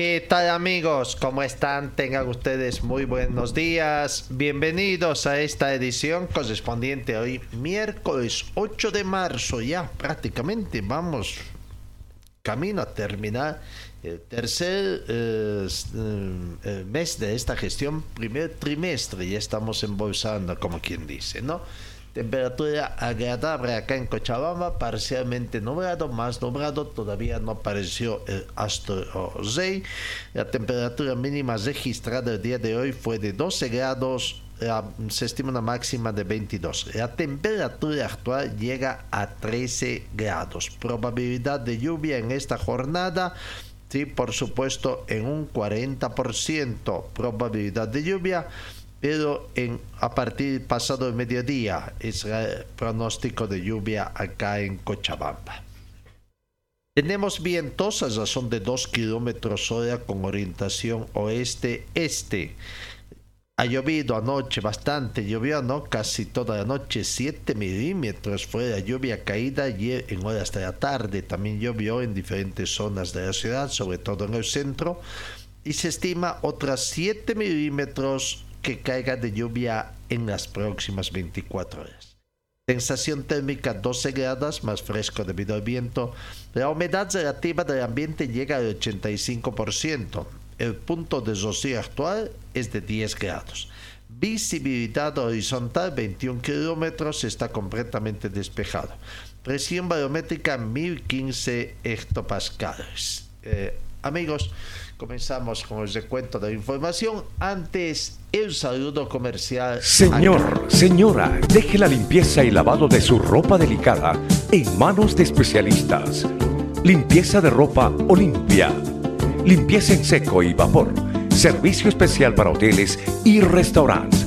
¿Qué tal amigos? ¿Cómo están? Tengan ustedes muy buenos días. Bienvenidos a esta edición correspondiente hoy, miércoles 8 de marzo. Ya prácticamente vamos camino a terminar el tercer eh, eh, mes de esta gestión, primer trimestre. Ya estamos embolsando, como quien dice, ¿no? Temperatura agradable acá en Cochabamba, parcialmente nublado, más nublado, todavía no apareció el astro rey. La temperatura mínima registrada el día de hoy fue de 12 grados, se estima una máxima de 22. La temperatura actual llega a 13 grados. Probabilidad de lluvia en esta jornada. Sí, por supuesto, en un 40% probabilidad de lluvia pero en, a partir pasado el mediodía es el pronóstico de lluvia acá en Cochabamba. Tenemos vientos a razón de 2 kilómetros hora con orientación oeste-este. Ha llovido anoche bastante, llovió no casi toda la noche, 7 milímetros fue la lluvia caída ayer en horas de la tarde. También llovió en diferentes zonas de la ciudad, sobre todo en el centro, y se estima otras 7 milímetros que caiga de lluvia en las próximas 24 horas. Sensación térmica 12 grados, más fresco debido al viento. La humedad relativa del ambiente llega al 85%. El punto de rocío actual es de 10 grados. Visibilidad horizontal 21 kilómetros, está completamente despejado. Presión barométrica 1015 hectopascales. Eh, amigos, Comenzamos con el recuento de la información. Antes, el saludo comercial. Señor, señora, deje la limpieza y lavado de su ropa delicada en manos de especialistas. Limpieza de ropa Olimpia. Limpieza en seco y vapor. Servicio especial para hoteles y restaurantes.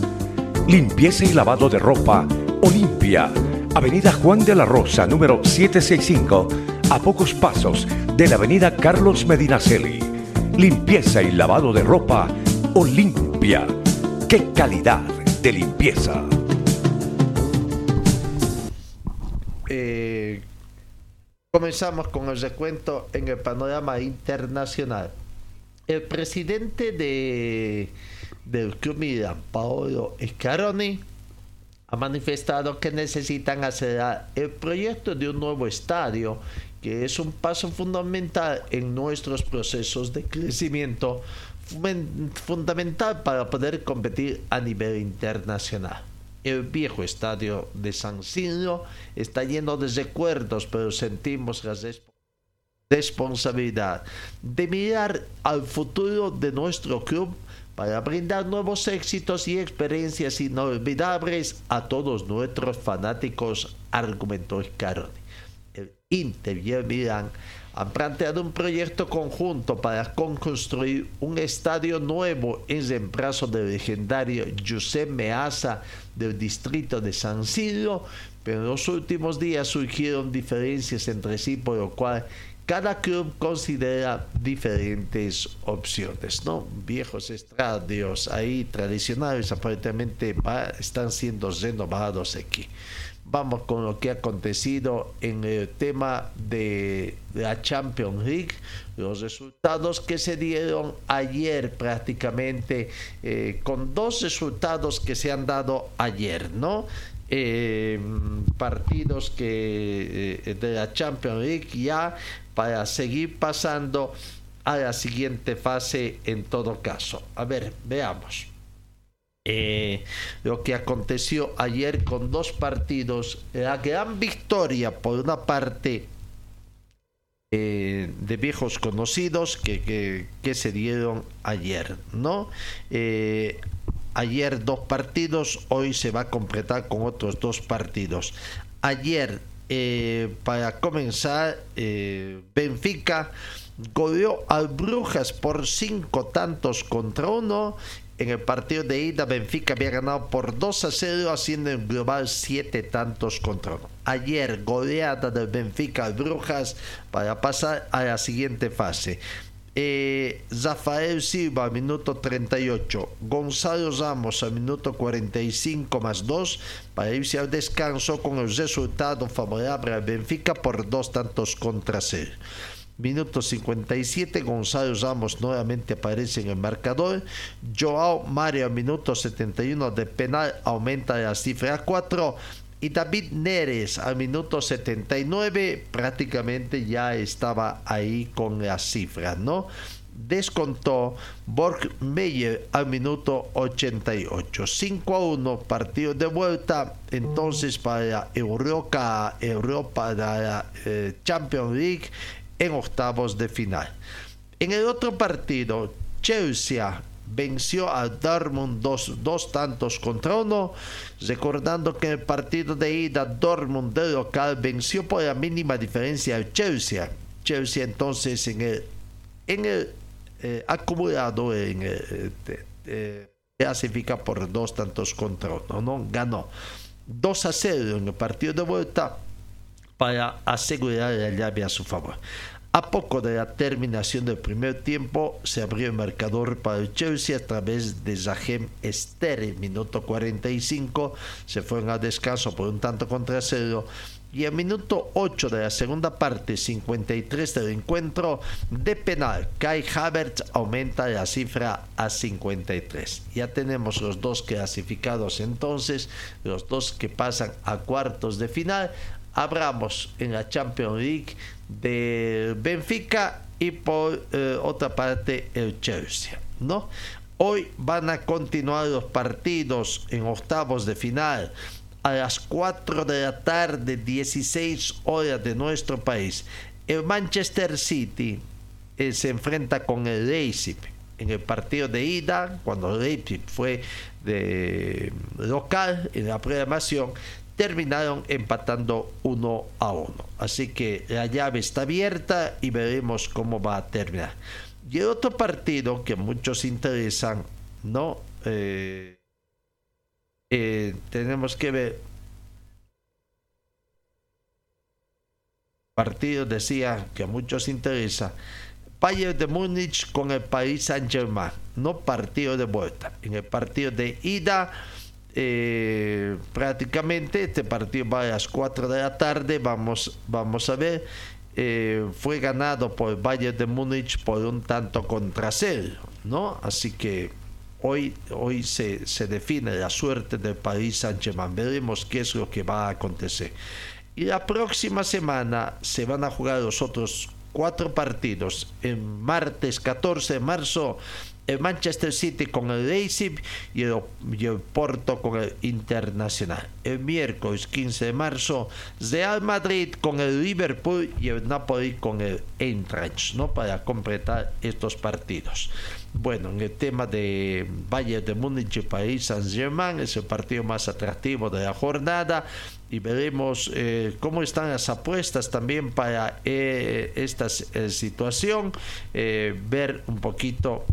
Limpieza y lavado de ropa Olimpia. Avenida Juan de la Rosa, número 765, a pocos pasos de la Avenida Carlos Medinaceli limpieza y lavado de ropa Olimpia. ¡Qué calidad de limpieza! Eh, comenzamos con el recuento en el panorama internacional. El presidente de, del Club Milan, Paolo Scaroni, ha manifestado que necesitan acelerar el proyecto de un nuevo estadio que es un paso fundamental en nuestros procesos de crecimiento, fundamental para poder competir a nivel internacional. El viejo estadio de San Siro está lleno de recuerdos, pero sentimos la responsabilidad de mirar al futuro de nuestro club para brindar nuevos éxitos y experiencias inolvidables a todos nuestros fanáticos, argumentó Scaroni. Inter Milan han planteado un proyecto conjunto para construir un estadio nuevo en reemplazo del legendario Giuseppe Meazza del distrito de San Siro, pero en los últimos días surgieron diferencias entre sí, por lo cual cada club considera diferentes opciones, ¿no? Viejos estadios ahí tradicionales aparentemente están siendo renovados aquí vamos con lo que ha acontecido en el tema de la Champions League, los resultados que se dieron ayer prácticamente, eh, con dos resultados que se han dado ayer, ¿no? Eh, partidos que eh, de la Champions League ya para seguir pasando a la siguiente fase en todo caso. A ver, veamos. Eh, lo que aconteció ayer con dos partidos, la gran victoria por una parte eh, de viejos conocidos que, que, se dieron ayer, ¿no? Eh, ayer dos partidos, hoy se va a completar con otros dos partidos. Ayer, para comenzar, Benfica goleó al Brujas por cinco tantos contra uno en el partido de ida, Benfica había ganado por 2 a 0, haciendo en global 7 tantos contra 1. Ayer, goleada del Benfica al Brujas para pasar a la siguiente fase. Eh, Zafael Silva minuto 38, Gonzalo Ramos al minuto 45 más 2 para irse al descanso con el resultado favorable al Benfica por dos tantos contra 0. Minuto 57, Gonzalo Ramos nuevamente aparece en el marcador. Joao Mario, minuto 71 de penal, aumenta la cifra a 4. Y David Neres al minuto 79 prácticamente ya estaba ahí con la cifra, ¿no? Descontó Borg Meyer al minuto 88. 5 a 1, partido de vuelta. Entonces para Europa, Europa, la eh, Champions League en octavos de final. En el otro partido, Chelsea venció a Dortmund dos, dos, tantos contra uno, recordando que en el partido de ida Dortmund de local venció por la mínima diferencia a Chelsea. Chelsea entonces en el, en el eh, acumulado en eh, eh, clasifica por dos tantos contra uno, ¿no? ganó 2 a 0 en el partido de vuelta para asegurar la llave a su favor. A poco de la terminación del primer tiempo, se abrió el marcador para el Chelsea a través de Zahem Esther, minuto 45, se fueron al descanso por un tanto contra cero. Y al minuto 8 de la segunda parte, 53 del encuentro, de penal, Kai Havertz aumenta la cifra a 53. Ya tenemos los dos clasificados entonces, los dos que pasan a cuartos de final abramos en la Champions League de Benfica y por eh, otra parte el Chelsea, ¿no? Hoy van a continuar los partidos en octavos de final a las 4 de la tarde, 16 horas de nuestro país. El Manchester City eh, se enfrenta con el Leipzig en el partido de ida, cuando Leipzig fue de local en la programación, terminaron empatando uno a uno. Así que la llave está abierta y veremos cómo va a terminar. Y el otro partido que muchos interesan, ¿no? Eh, eh, tenemos que ver. Partido decía que a muchos interesa. Bayern de Múnich con el Paris Saint Germain, no partido de vuelta. En el partido de ida eh, prácticamente este partido va a las 4 de la tarde, vamos, vamos a ver. Eh, fue ganado por Bayern de Múnich por un tanto contra cero, ¿no? Así que hoy, hoy se, se define la suerte del Paris Saint-Germain. Veremos qué es lo que va a acontecer. Y la próxima semana se van a jugar los otros cuatro partidos. En martes 14 de marzo el Manchester City con el Leipzig y el, Porto con el Internacional. El miércoles 15 de marzo, Real Madrid con el Liverpool y el Napoli con el Eintracht, ¿no? Para completar estos partidos. Bueno, en el tema de Bayern de Múnich y Paris Saint-Germain es el partido más atractivo de la jornada y veremos eh, cómo están las apuestas también para eh, esta eh, situación, ver un poquito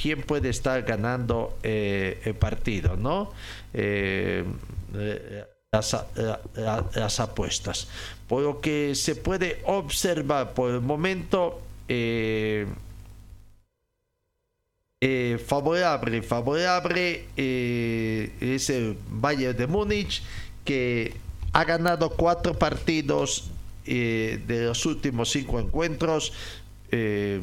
quién puede estar ganando el partido, ¿no? Las, las, apuestas. Por lo que se puede observar por el momento, favorable, favorable es el Bayern de Múnich que ha ganado cuatro partidos eh, de los últimos cinco encuentros, eh,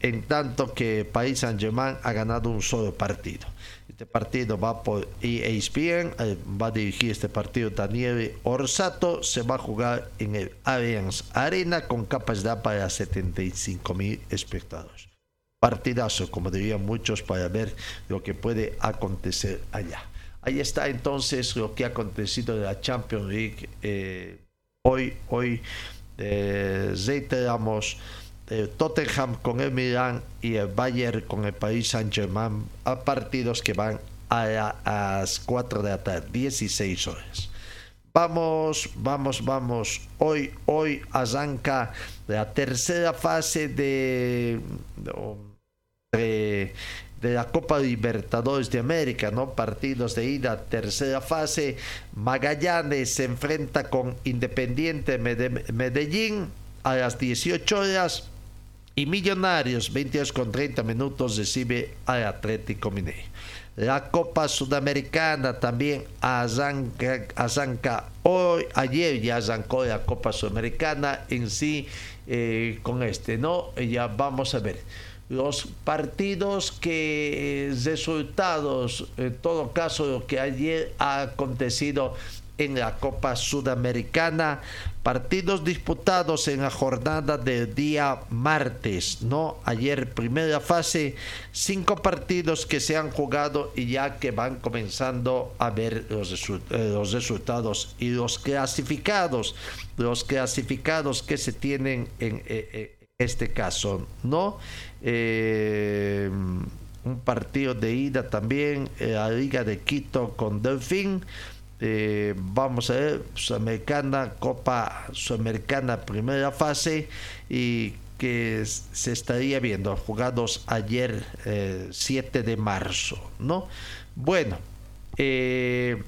en tanto que País Saint-Germain ha ganado un solo partido. Este partido va por ESPN, eh, va a dirigir este partido Daniel Orsato, se va a jugar en el Allianz Arena con capacidad para 75 mil espectadores. partidazo, como dirían muchos, para ver lo que puede acontecer allá. Ahí está entonces lo que ha acontecido en la Champions League. Eh, hoy, hoy eh, reiteramos eh, Tottenham con el Milan y el Bayern con el Paris Saint-Germain a partidos que van a, las 4 de la tarde, 16 horas. Vamos, vamos, vamos. Hoy, hoy arranca la tercera fase de, de, la Copa Libertadores de América, ¿no? Partidos de ida, tercera fase. Magallanes se enfrenta con Independiente Medellín a las 18 horas. Y Millonarios, 22 con 30 minutos, recibe al Atlético Mineiro. La Copa Sudamericana también arranca, hoy, ayer ya arrancó la Copa Sudamericana en sí eh, con este, ¿no? Ya vamos a ver. Los partidos que resultados, en todo caso, lo que ayer ha acontecido en la Copa Sudamericana. Partidos disputados en la jornada del día martes, ¿no? Ayer primera fase, cinco partidos que se han jugado y ya que van comenzando a ver los, eh, los resultados y los clasificados, los clasificados que se tienen en eh, eh, este caso, ¿no? un partido de ida también, la Liga de Quito con Delfín eh, vamos a ver, Sudamericana, Copa Sudamericana primera fase y que se estaría viendo jugados ayer 7 eh, de marzo, ¿no? Bueno, eh,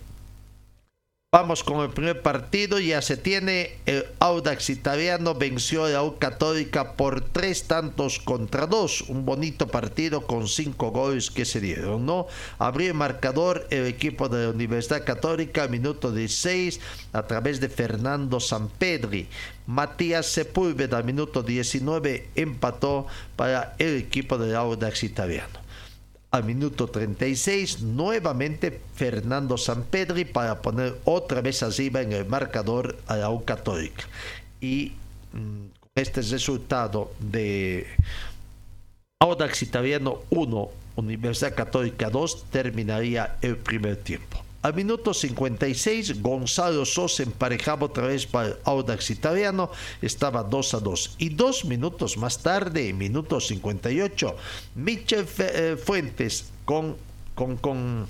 Vamos con el primer partido, ya se tiene. El Audax italiano venció a la U Católica por tres tantos contra dos. Un bonito partido con cinco goles que se dieron, ¿no? Abrió el marcador el equipo de la Universidad Católica, minuto 16, a través de Fernando Sampedri. Matías Sepúlveda, minuto 19, empató para el equipo del Audax italiano al minuto 36, nuevamente Fernando Sampedri para poner otra vez arriba en el marcador a la U Católica. Y mm, este resultado de Audax Italiano 1, Universidad Católica 2, terminaría el primer tiempo. Al minuto 56, Gonzalo Sosa emparejaba otra vez para Audax italiano, estaba 2 a 2. Y dos minutos más tarde, en minuto 58, Michel eh, Fuentes con, con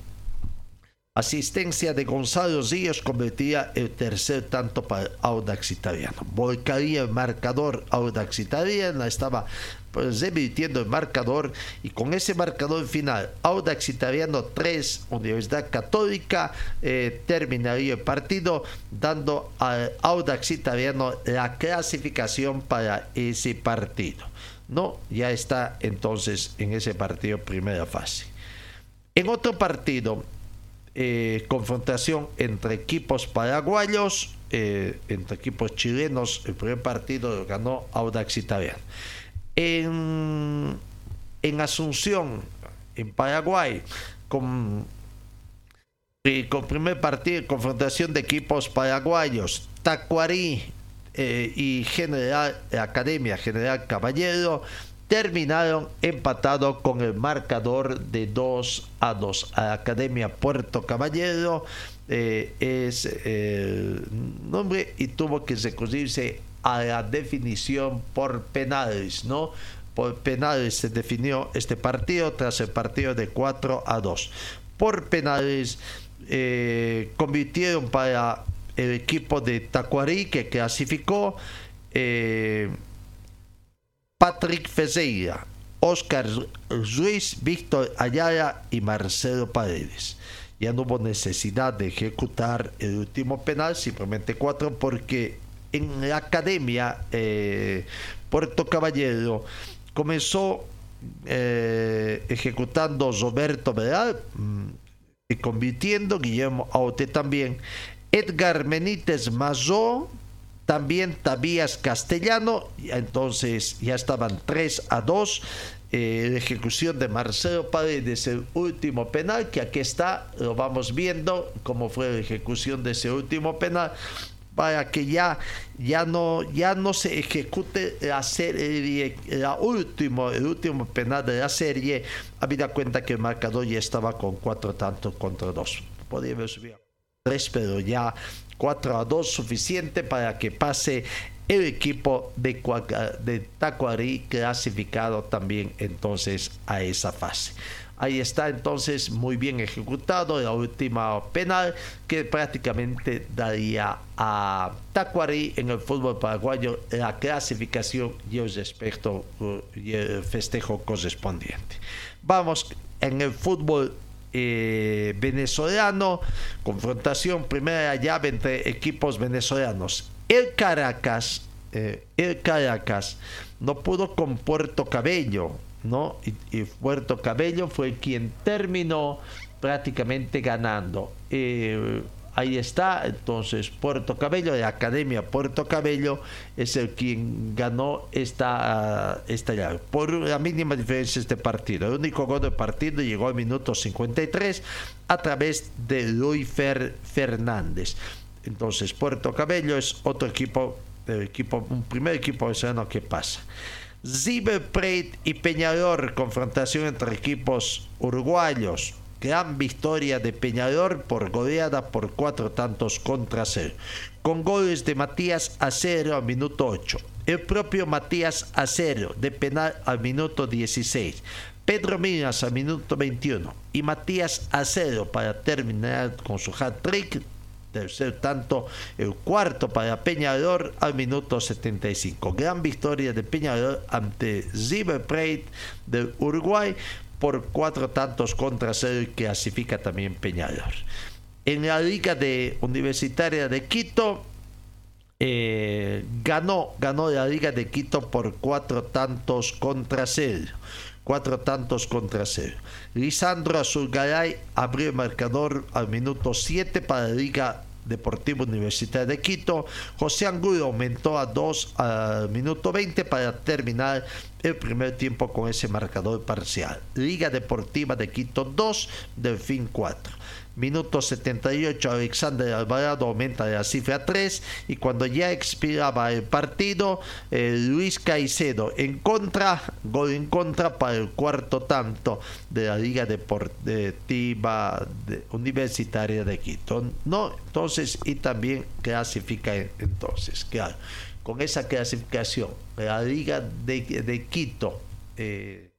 asistencia de Gonzalo Ríos convertía el tercer tanto para Audax Italiano. Volcaría el marcador Audax Italiano, estaba pues, revirtiendo el marcador y con ese marcador final, Audax Italiano 3, Universidad Católica, eh, terminaría el partido dando al Audax Italiano la clasificación para ese partido. No, ya está entonces en ese partido primera fase. En otro partido, eh, confrontación entre equipos paraguayos, eh, entre equipos chilenos. El primer partido lo ganó Audax Italiano. En, Asunción, en Paraguay, con, eh, con primer partido, confrontación de equipos paraguayos, Tacuarí y General Academia General Caballero terminaron empatados con el marcador de 2 a 2. A la Academia Puerto Caballero eh, es el nombre y tuvo que recurrirse a la definición por penales, ¿no? Por penales se definió este partido tras el partido de 4 a 2. Por penales eh, convirtieron para el equipo de Tacuarí que clasificó. Eh, Patrick Fezeira, Oscar Ruiz, Víctor Ayala y Marcelo Paredes. Ya no hubo necesidad de ejecutar el último penal, simplemente cuatro, porque en la academia eh, Puerto Caballero comenzó eh, ejecutando Roberto Veral mm, y convirtiendo Guillermo Aute también. Edgar Benítez Mazó también Tabías Castellano, entonces ya estaban 3 a 2. Eh, ejecución de Marcelo Paredes, el último penal, que aquí está, lo vamos viendo, cómo fue la ejecución de ese último penal. para que ya, ya, no, ya no se ejecute la serie, la último, el último penal de la serie, habida cuenta que el marcador ya estaba con cuatro tantos contra dos. Podría haber subido tres, pero ya 4 a 2 suficiente para que pase el equipo de, de Tacuarí clasificado también entonces a esa fase. Ahí está entonces muy bien ejecutado la última penal que prácticamente daría a Tacuarí en el fútbol paraguayo la clasificación y el respecto y el festejo correspondiente. Vamos en el fútbol eh, venezolano, confrontación primera llave entre equipos venezolanos. El Caracas, eh, el Caracas no pudo con Puerto Cabello, ¿no? Y, Puerto Cabello fue quien terminó prácticamente ganando. Eh, ahí está, entonces Puerto Cabello, de Academia Puerto Cabello, es el quien ganó esta, esta llave. Por la mínima diferencia este partido. El único gol del partido llegó al minuto 53 a través de Luis Fernández. Entonces, Puerto Cabello es otro equipo, equipo un primer equipo venezolano que pasa. Ziber y Peñador, confrontación entre equipos uruguayos. Gran victoria de Peñador por goleada por cuatro tantos contra cero. Con goles de Matías Acero al minuto 8. El propio Matías Acero de penal al minuto 16. Pedro Minas al minuto 21 y Matías Acero para terminar con su hat-trick tercer tanto, el cuarto para Peñador al minuto 75. Gran victoria de Peñador ante River Plate del Uruguay por cuatro tantos contra cero y clasifica también Peñador. En la Liga de Universitaria de Quito, eh, ganó, ganó la Liga de Quito por cuatro tantos contra cero. Cuatro tantos contra cero. Lisandro Azulgaray abrió el marcador al minuto 7 para la Liga Deportiva Universitaria de Quito. José Angulo aumentó a 2 al minuto 20 para terminar el primer tiempo con ese marcador parcial. Liga Deportiva de Quito 2, Delfín 4. Minuto 78, Alexander Alvarado aumenta la cifra 3 y cuando ya expiraba el partido, eh, Luis Caicedo en contra, gol en contra para el cuarto tanto de la Liga Deportiva Universitaria de Quito. No, entonces, y también clasifica entonces, claro, con esa clasificación, la Liga de, Quito. Eh,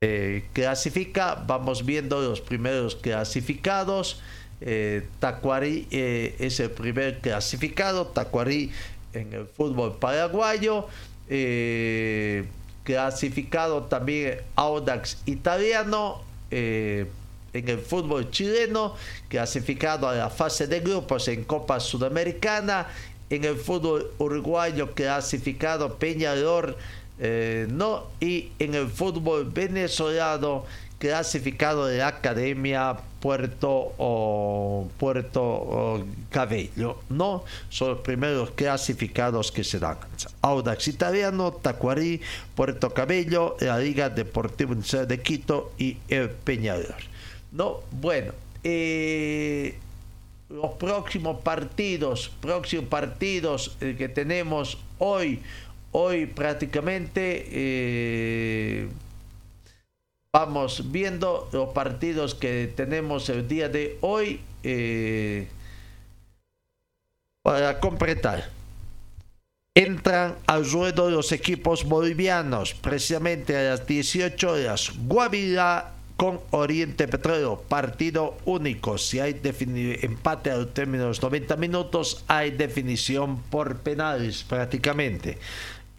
eh, clasifica, vamos viendo los primeros clasificados. Eh, eh, es el primer clasificado, Tacuarí en el fútbol paraguayo. clasificado también Audax italiano en el fútbol chileno, clasificado a la fase de grupos en Copa Sudamericana. En el fútbol uruguayo, clasificado Peñarol eh, no, y en el fútbol venezolano clasificado de la Academia Puerto Puerto Cabello, no son los primeros clasificados que se dan. Audax Italiano, Tacuarí, Puerto Cabello, la Liga Deportiva de Quito y el Peñador. No, bueno, eh, los próximos partidos, próximos partidos eh, que tenemos hoy Hoy prácticamente eh, vamos viendo los partidos que tenemos el día de hoy eh, para completar. Entran al ruedo los equipos bolivianos, precisamente a las 18 horas. Guavirá con Oriente Petróleo, partido único. Si hay empate al término de los 90 minutos, hay definición por penales prácticamente.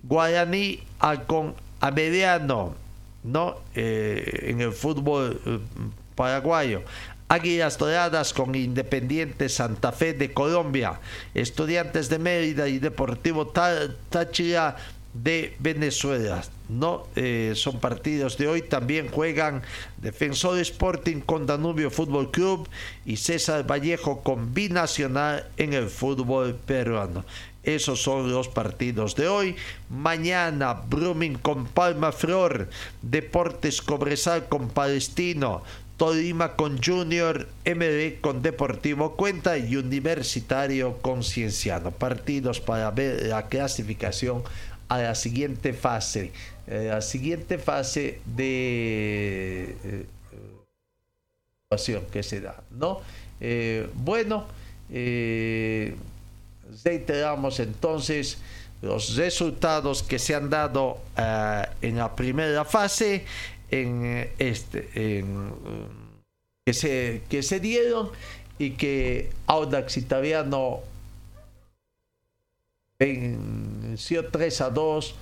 Guaraní con Ameriano, ¿no? Eh, en el fútbol eh, paraguayo. Águilas Doradas con Independiente Santa Fe de Colombia, Estudiantes de Mérida y Deportivo Táchira de Venezuela. No eh, son partidos de hoy. También juegan Defensor Sporting con Danubio Fútbol Club y César Vallejo con Binacional en el fútbol peruano. Esos son los partidos de hoy. Mañana, Brumming con Palma Flor, Deportes Cobresal con Palestino, Tolima con Junior, MD con Deportivo Cuenta y Universitario con Cienciano. Partidos para ver la clasificación a la siguiente fase. Eh, la siguiente fase de eh, que se da, ¿no? Eh, bueno, eh, reiteramos entonces los resultados que se han dado eh, en la primera fase, en este, que, se, que se dieron y que Audax Italiano venció 3 a 2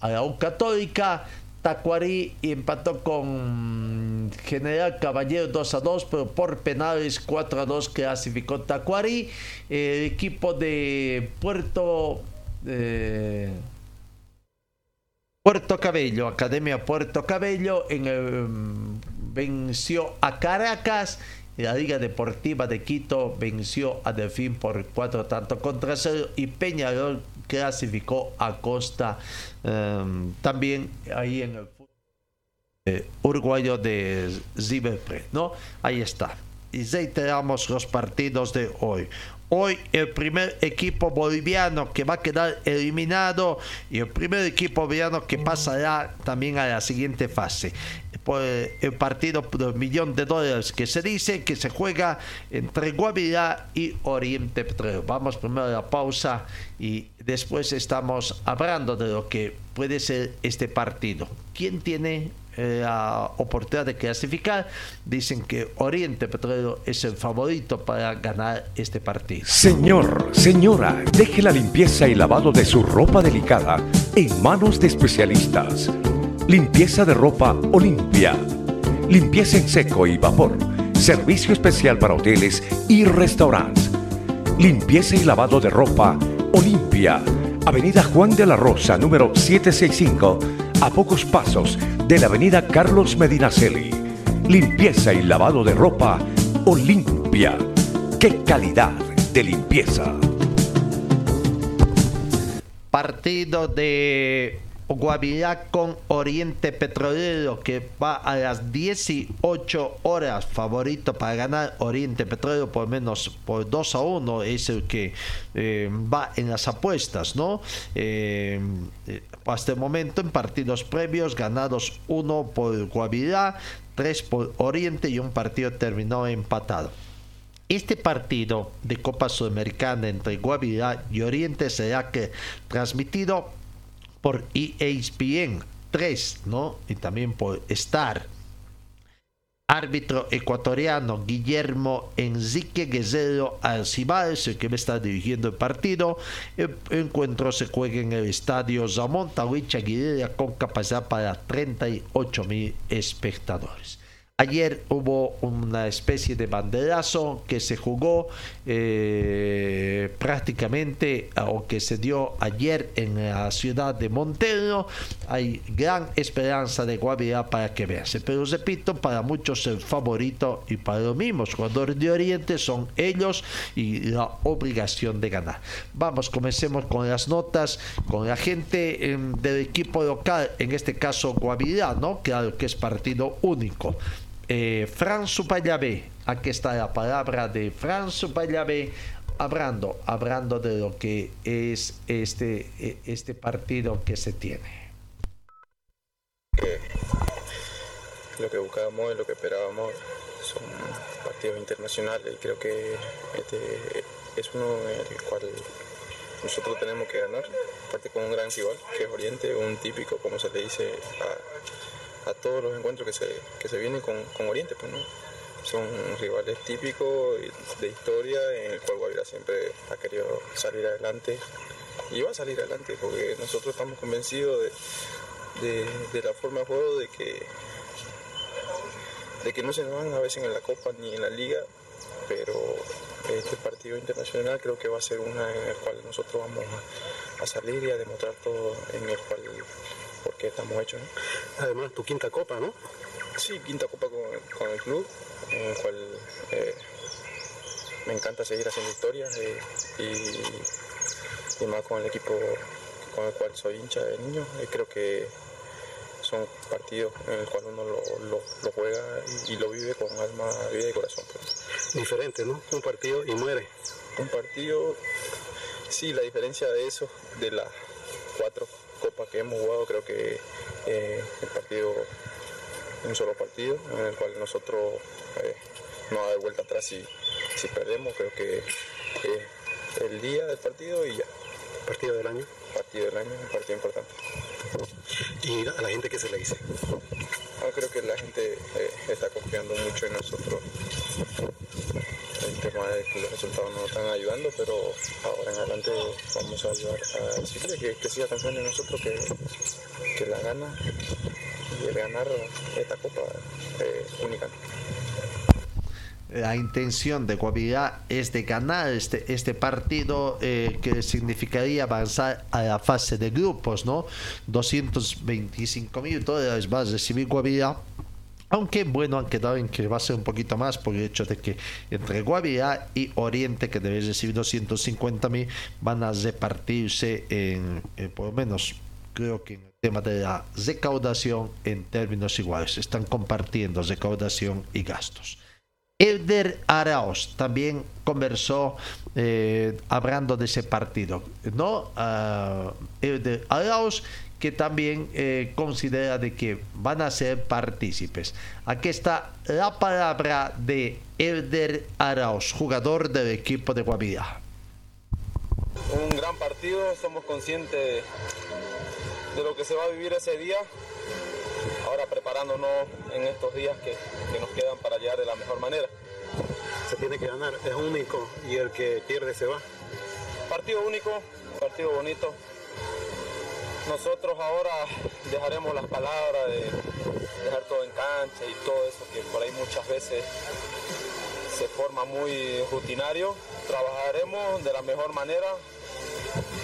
a la U Católica. Tacuarí empató con General Caballero 2 a 2, pero por penales 4 a 2 clasificó Tacuarí. El equipo de Puerto. Eh, Puerto Cabello, Academia Puerto Cabello, en el, venció a Caracas. La Liga Deportiva de Quito venció a Delfín por 4 tanto contra 0 y Peñarol clasificó a Costa um, también ahí en el eh, uruguayo de Ziberpre, ¿no? Ahí está. Y reiteramos los partidos de hoy. Hoy el primer equipo boliviano que va a quedar eliminado y el primer equipo boliviano que pasará también a la siguiente fase. Por el partido por millón de dólares que se dice que se juega entre Guavirá y Oriente Petrolero. Vamos primero a la pausa y después estamos hablando de lo que puede ser este partido. ¿Quién tiene la oportunidad de clasificar, dicen que Oriente Petrolero es el favorito para ganar este partido. Señor, señora, deje la limpieza y lavado de su ropa delicada en manos de especialistas. Limpieza de ropa Olimpia. Limpieza en seco y vapor. Servicio especial para hoteles y restaurantes. Limpieza y lavado de ropa Olimpia. Avenida Juan de la Rosa, número 765, a pocos pasos de la avenida Carlos Medinaceli. Limpieza y lavado de ropa Olimpia. ¡Qué calidad de limpieza! Partido de Guavirá con Oriente Petrolero que va a las 18 horas favorito para ganar Oriente Petrolero por menos por 2 a 1 es el que eh, va en las apuestas no eh, hasta el momento en partidos previos ganados 1 por Guavirá 3 por Oriente y un partido terminó empatado este partido de Copa Sudamericana entre Guavirá y Oriente será que transmitido por ESPN 3, ¿no? Y también por Star. Árbitro ecuatoriano Guillermo Enrique Guerrero Arcibales, el que me está dirigiendo el partido. El encuentro se juega en el estadio Ramón Tahuicha Aguilera con capacidad para 38 mil espectadores. Ayer hubo una especie de banderazo que se jugó eh, prácticamente o que se dio ayer en la ciudad de Montero. Hay gran esperanza de Guavirá para que vease. Pero repito, para muchos el favorito y para los mismos jugadores de Oriente son ellos y la obligación de ganar. Vamos, comencemos con las notas, con la gente eh, del equipo local, en este caso Guavirá, ¿no? Claro que es partido único eh, Fran Supayabé. Aquí está la palabra de Fran Supayabé hablando, hablando de lo que es este, e, este partido que se tiene. lo que buscábamos y lo que esperábamos son partidos internacionales y creo que este es uno en el cual nosotros tenemos que ganar, aparte con un gran rival que es Oriente, un típico como se le dice a a todos los encuentros que se, que se vienen con, con Oriente. Pues, ¿no? Son rivales típicos de historia en el cual Guavirá siempre ha querido salir adelante y va a salir adelante porque nosotros estamos convencidos de, de, la forma de juego de que, de que no se nos van a veces en la Copa ni en la Liga, pero este partido internacional creo que va a ser una en el cual nosotros vamos a salir y a demostrar todo en el cual porque estamos hechos. Además, tu quinta copa, ¿no? Sí, quinta copa con, el club, en el cual eh, me encanta seguir haciendo historia eh, y, más con el equipo con el cual soy hincha de niño. creo que son partidos en el cual uno lo, juega y, lo vive con alma, vida y corazón. Pues. Diferente, ¿no? Un partido y muere. Un partido, sí, la diferencia de eso, de las cuatro copas que hemos jugado, creo que eh, el partido, un solo partido, en el cual nosotros eh, no va a dar vuelta atrás si, si perdemos, creo que eh, el día del partido y ya. ¿Partido del año? Partido del año, un partido importante. ¿Y a la gente qué se le dice? Ah, creo que la gente eh, está confiando mucho en nosotros. El tema de que los resultados no nos están ayudando, pero ahora en adelante vamos a ayudar a decirle que, que siga confiando en nosotros, que, que la gana y el ganar esta copa es única la intención de Guavirá es de ganar este, este partido eh, que significaría avanzar a la fase de grupos, ¿no? 225 mil dólares va a recibir Guavirá. Aunque bueno, han quedado en que va a ser un poquito más por el hecho de que entre Guavirá y Oriente, que debe recibir 250 mil, van a repartirse en, eh, por lo menos, creo que en el tema de la recaudación en términos iguales. Están compartiendo recaudación y gastos. Elder Arauz también conversó eh, hablando de ese partido, ¿no? Uh, Elder Arauz que también eh, considera de que van a ser partícipes. Aquí está la palabra de Elder Arauz, jugador del equipo de Guavirá. Un gran partido, somos conscientes de lo que se va a vivir ese día ahora preparándonos en estos días que, nos quedan para llegar de la mejor manera. Se tiene que ganar, es único y el que pierde se va. Partido único, partido bonito. Nosotros ahora dejaremos las palabras de dejar todo en cancha y todo eso que por ahí muchas veces se forma muy rutinario. Trabajaremos de la mejor manera,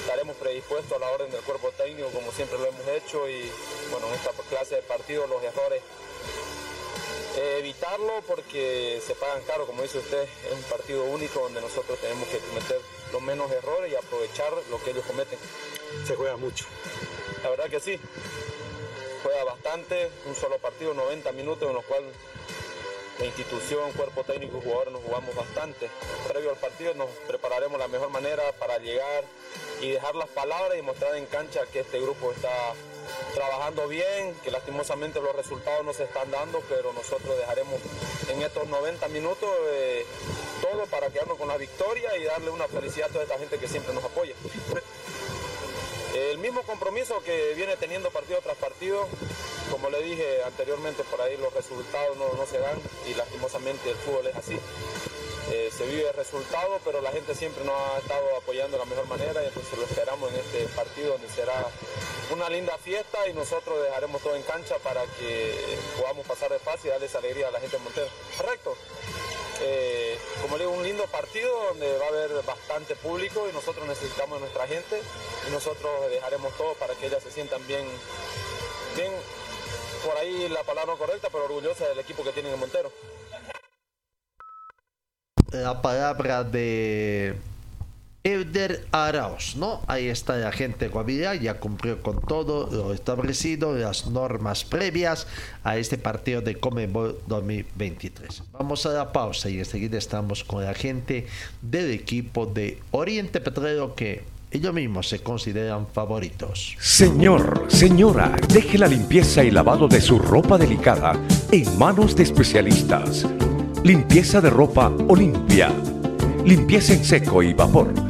estaremos predispuestos a la orden del cuerpo técnico como siempre lo hemos hecho y bueno, en esta clase de partido los errores eh, evitarlo porque se pagan caro, como dice usted, es un partido único donde nosotros tenemos que cometer los menos errores y aprovechar lo que ellos cometen. Se juega mucho. La verdad que sí, juega bastante, un solo partido, 90 minutos en los cuales institución, cuerpo técnico y jugadores nos jugamos bastante. Previo al partido nos prepararemos la mejor manera para llegar y dejar las palabras y mostrar en cancha que este grupo está trabajando bien, que lastimosamente los resultados no se están dando, pero nosotros dejaremos en estos 90 minutos eh, todo para quedarnos con la victoria y darle una felicidad a toda esta gente que siempre nos apoya. El mismo compromiso que viene teniendo partido tras partido, como le dije anteriormente, por ahí los resultados no, no se dan y lastimosamente el fútbol es así. Eh, se vive el resultado, pero la gente siempre nos ha estado apoyando de la mejor manera y entonces lo esperamos en este partido donde será una linda fiesta y nosotros dejaremos todo en cancha para que podamos pasar de paz y darles alegría a la gente de Montero. Correcto. Eh, como le digo, un lindo partido donde va a haber bastante público y nosotros necesitamos de nuestra gente y nosotros dejaremos todo para que ellas se sientan bien, bien, por ahí la palabra correcta, pero orgullosa del equipo que tienen en Montero. La palabra de Elder Arauz, ¿no? Ahí está la gente de Guavirá, ya cumplió con todo lo establecido, las normas previas a este partido de Comebol 2023. Vamos a la pausa y enseguida estamos con la gente del equipo de Oriente Petrolero que ellos mismos se consideran favoritos. Señor, señora, deje la limpieza y lavado de su ropa delicada en manos de especialistas. Limpieza de ropa Olimpia. Limpieza en seco y vapor.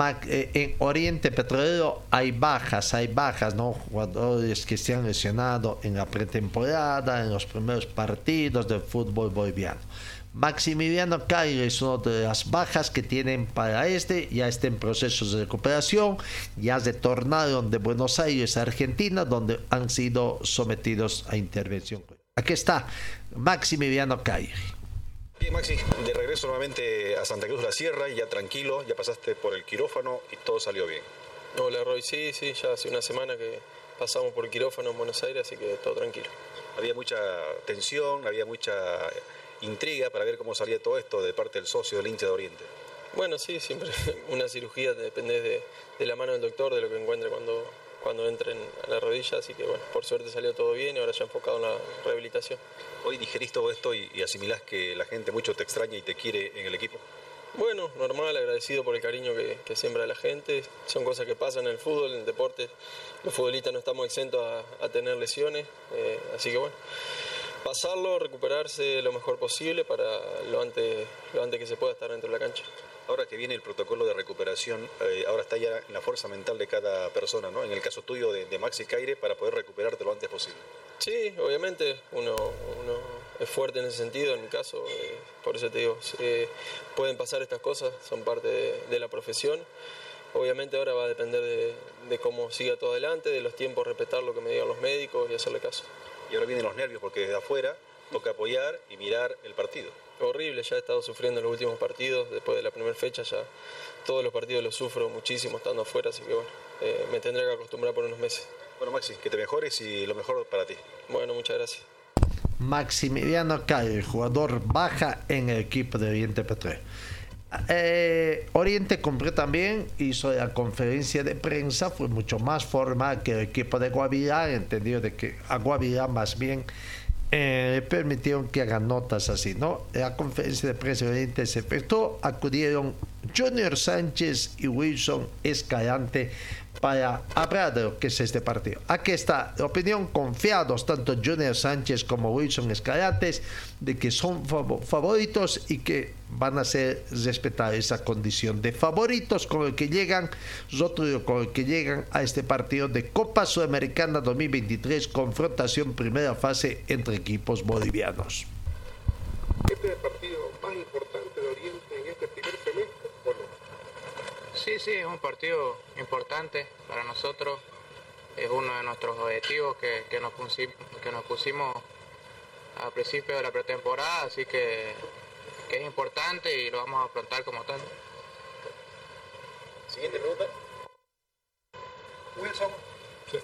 En Oriente Petrolero hay bajas, hay bajas, ¿no? Jugadores que se han lesionado en la pretemporada, en los primeros partidos del fútbol boliviano. Maximiliano Cairo es una de las bajas que tienen para este, ya está en procesos de recuperación, ya retornaron de Buenos Aires a Argentina, donde han sido sometidos a intervención. Aquí está Maximiliano Cairo. Bien, Maxi, de regreso nuevamente a Santa Cruz de la Sierra, ya tranquilo, ya pasaste por el quirófano y todo salió bien. Hola Roy, sí, sí, ya hace una semana que pasamos por el quirófano en Buenos Aires, así que todo tranquilo. Había mucha tensión, había mucha intriga para ver cómo salía todo esto de parte del socio del hincha de Oriente. Bueno, sí, siempre una cirugía depende de, de la mano del doctor, de lo que encuentre cuando, cuando entren a la rodilla, así que bueno, por suerte salió todo bien y ahora ya enfocado en la rehabilitación. Hoy digerís todo esto y, y asimilás que la gente mucho te extraña y te quiere en el equipo. Bueno, normal, agradecido por el cariño que, que siembra la gente. Son cosas que pasan en el fútbol, en el deporte. Los futbolistas no estamos exentos a, a tener lesiones, eh, así que bueno, pasarlo, recuperarse lo mejor posible para lo antes, lo antes que se pueda estar dentro de la cancha. Ahora que viene el protocolo de recuperación, eh, ahora está ya en la fuerza mental de cada persona, ¿no? En el caso tuyo de, de Maxi Caire, para poder recuperarte lo antes posible. Sí, obviamente, uno, uno es fuerte en ese sentido, en mi caso, eh, por eso te digo, eh, pueden pasar estas cosas, son parte de, de, la profesión. Obviamente ahora va a depender de, de, cómo siga todo adelante, de los tiempos, respetar lo que me digan los médicos y hacerle caso. Y ahora vienen los nervios porque desde afuera toca apoyar y mirar el partido. Horrible, ya he estado sufriendo en los últimos partidos, después de la primera fecha ya todos los partidos los sufro muchísimo estando afuera, así que bueno, eh, me tendré que acostumbrar por unos meses. Bueno Maxi, que te mejores y lo mejor para ti. Bueno, muchas gracias. Maximiliano Calle, jugador baja en el equipo de Oriente Petróleo. Eh, Oriente compró también, hizo la conferencia de prensa, fue mucho más formal que el equipo de Guavirá, entendido de que a Guavirá más bien eh, permitieron que hagan notas así, ¿no? La conferencia de prensa se efectuó, acudieron Junior Sánchez y Wilson Escalante para hablar que es este partido. Aquí está la opinión confiados tanto Junior Sánchez como Wilson Escalates de que son favoritos y que van a ser respetar esa condición de favoritos con el que llegan, con el que llegan a este partido de Copa Sudamericana 2023, confrontación primera fase entre equipos bolivianos. Este partido más importante de Oriente en este primer semestre, ¿o no? Sí, sí, es un partido importante para nosotros. Es uno de nuestros objetivos que, que, nos, pusimos, que nos pusimos a principio de la pretemporada, así que, que, es importante y lo vamos a afrontar como tal. Siguiente pregunta. Wilson, sí.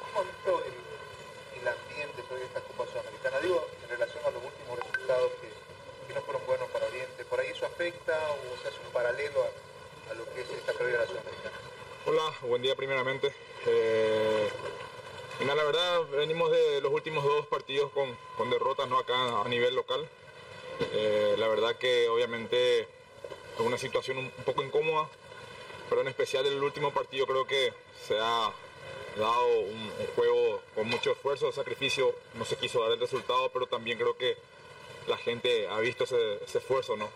¿cómo ha visto el, el, ambiente sobre esta Copa Sudamericana? Digo, en relación a los últimos resultados que, que no fueron buenos para Oriente, ¿por ahí eso afecta o se hace un paralelo a, lo que es esta previa de la Sudamericana? Hola, buen día primeramente. Eh, la verdad, venimos de los últimos dos partidos con, con derrotas ¿no? acá a nivel local. Eh, la verdad que obviamente es una situación un, poco incómoda, pero en especial el último partido creo que se ha dado un, un, juego con mucho esfuerzo, sacrificio, no se quiso dar el resultado, pero también creo que la gente ha visto ese, ese esfuerzo, ¿no?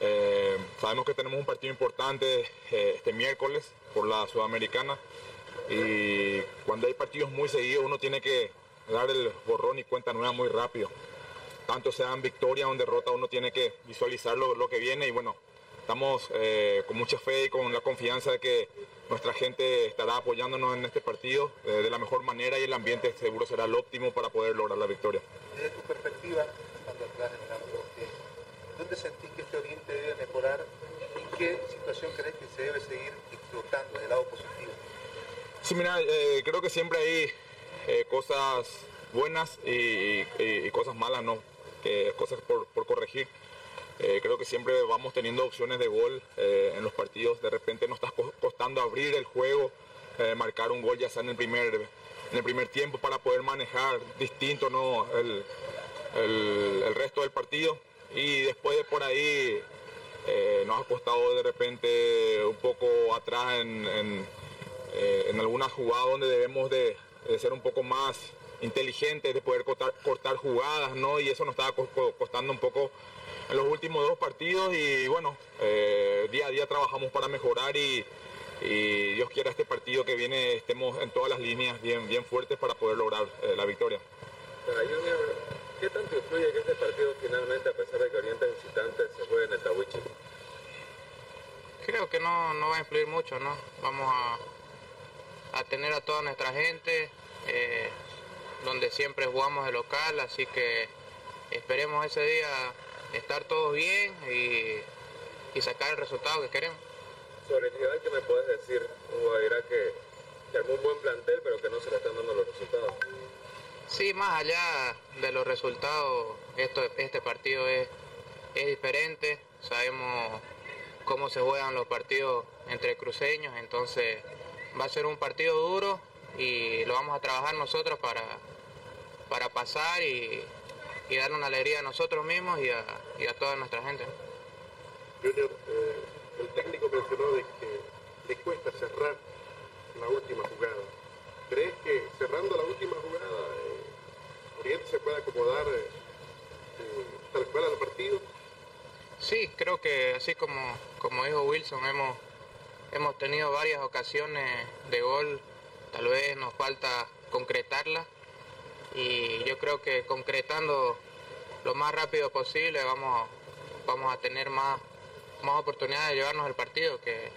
Eh, sabemos que tenemos un partido importante eh, este miércoles por la Sudamericana y cuando hay partidos muy seguidos uno tiene que dar el borrón y cuenta nueva muy rápido. Tanto sean victoria o derrota uno tiene que visualizar lo, que viene y bueno, estamos eh, con mucha fe y con la confianza de que nuestra gente estará apoyándonos en este partido de la mejor manera y el ambiente seguro será el óptimo para poder lograr la victoria. Desde tu perspectiva, estando atrás en el ¿dónde sentís que este Oriente debe mejorar? ¿En qué situación crees que se debe seguir explotando desde el lado positivo? Sí, mira, eh, creo que siempre hay eh, cosas buenas y, y, y, cosas malas, ¿no? Cosas por, corregir. Eh, creo que siempre vamos teniendo opciones de gol en los partidos. De repente nos está costando abrir el juego, marcar un gol ya sea en el primer, en el primer tiempo para poder manejar distinto ¿no? el resto del partido y después de por ahí eh, nos ha costado de repente un poco atrás en, en, eh, en algunas jugadas donde debemos de, de, ser un poco más inteligentes, de poder cortar, cortar jugadas, ¿no? Y eso nos estaba costando un poco en los últimos dos partidos y bueno, eh, día a día trabajamos para mejorar y, y, Dios quiera este partido que viene estemos en todas las líneas bien, bien fuertes para poder lograr la victoria. Para Junior, ¿Qué tanto influye que este partido finalmente, a pesar de que Oriente visitante, se juegue en el Tawichi? Creo que no, no va a influir mucho, ¿no? Vamos a, a tener a toda nuestra gente, eh, donde siempre jugamos de local, así que esperemos ese día estar todos bien y, y sacar el resultado que queremos. Sobre el ¿qué me puedes decir? Hugo dirá que, que armó un buen plantel, pero que no se le están dando los resultados. Sí, más allá de los resultados, esto, este partido es, es diferente. Sabemos cómo se juegan los partidos entre cruceños, entonces va a ser un partido duro y lo vamos a trabajar nosotros para, para pasar y, y darle una alegría a nosotros mismos y a, toda nuestra gente. Junior, eh, el técnico mencionó de que le cuesta cerrar la última jugada. ¿Crees que cerrando la última jugada se puede acomodar eh, tal cual al partido? Sí, creo que así como, como dijo Wilson, hemos, hemos tenido varias ocasiones de gol, tal vez nos falta concretarla y yo creo que concretando lo más rápido posible vamos, vamos a tener más, más oportunidades de llevarnos el partido, que,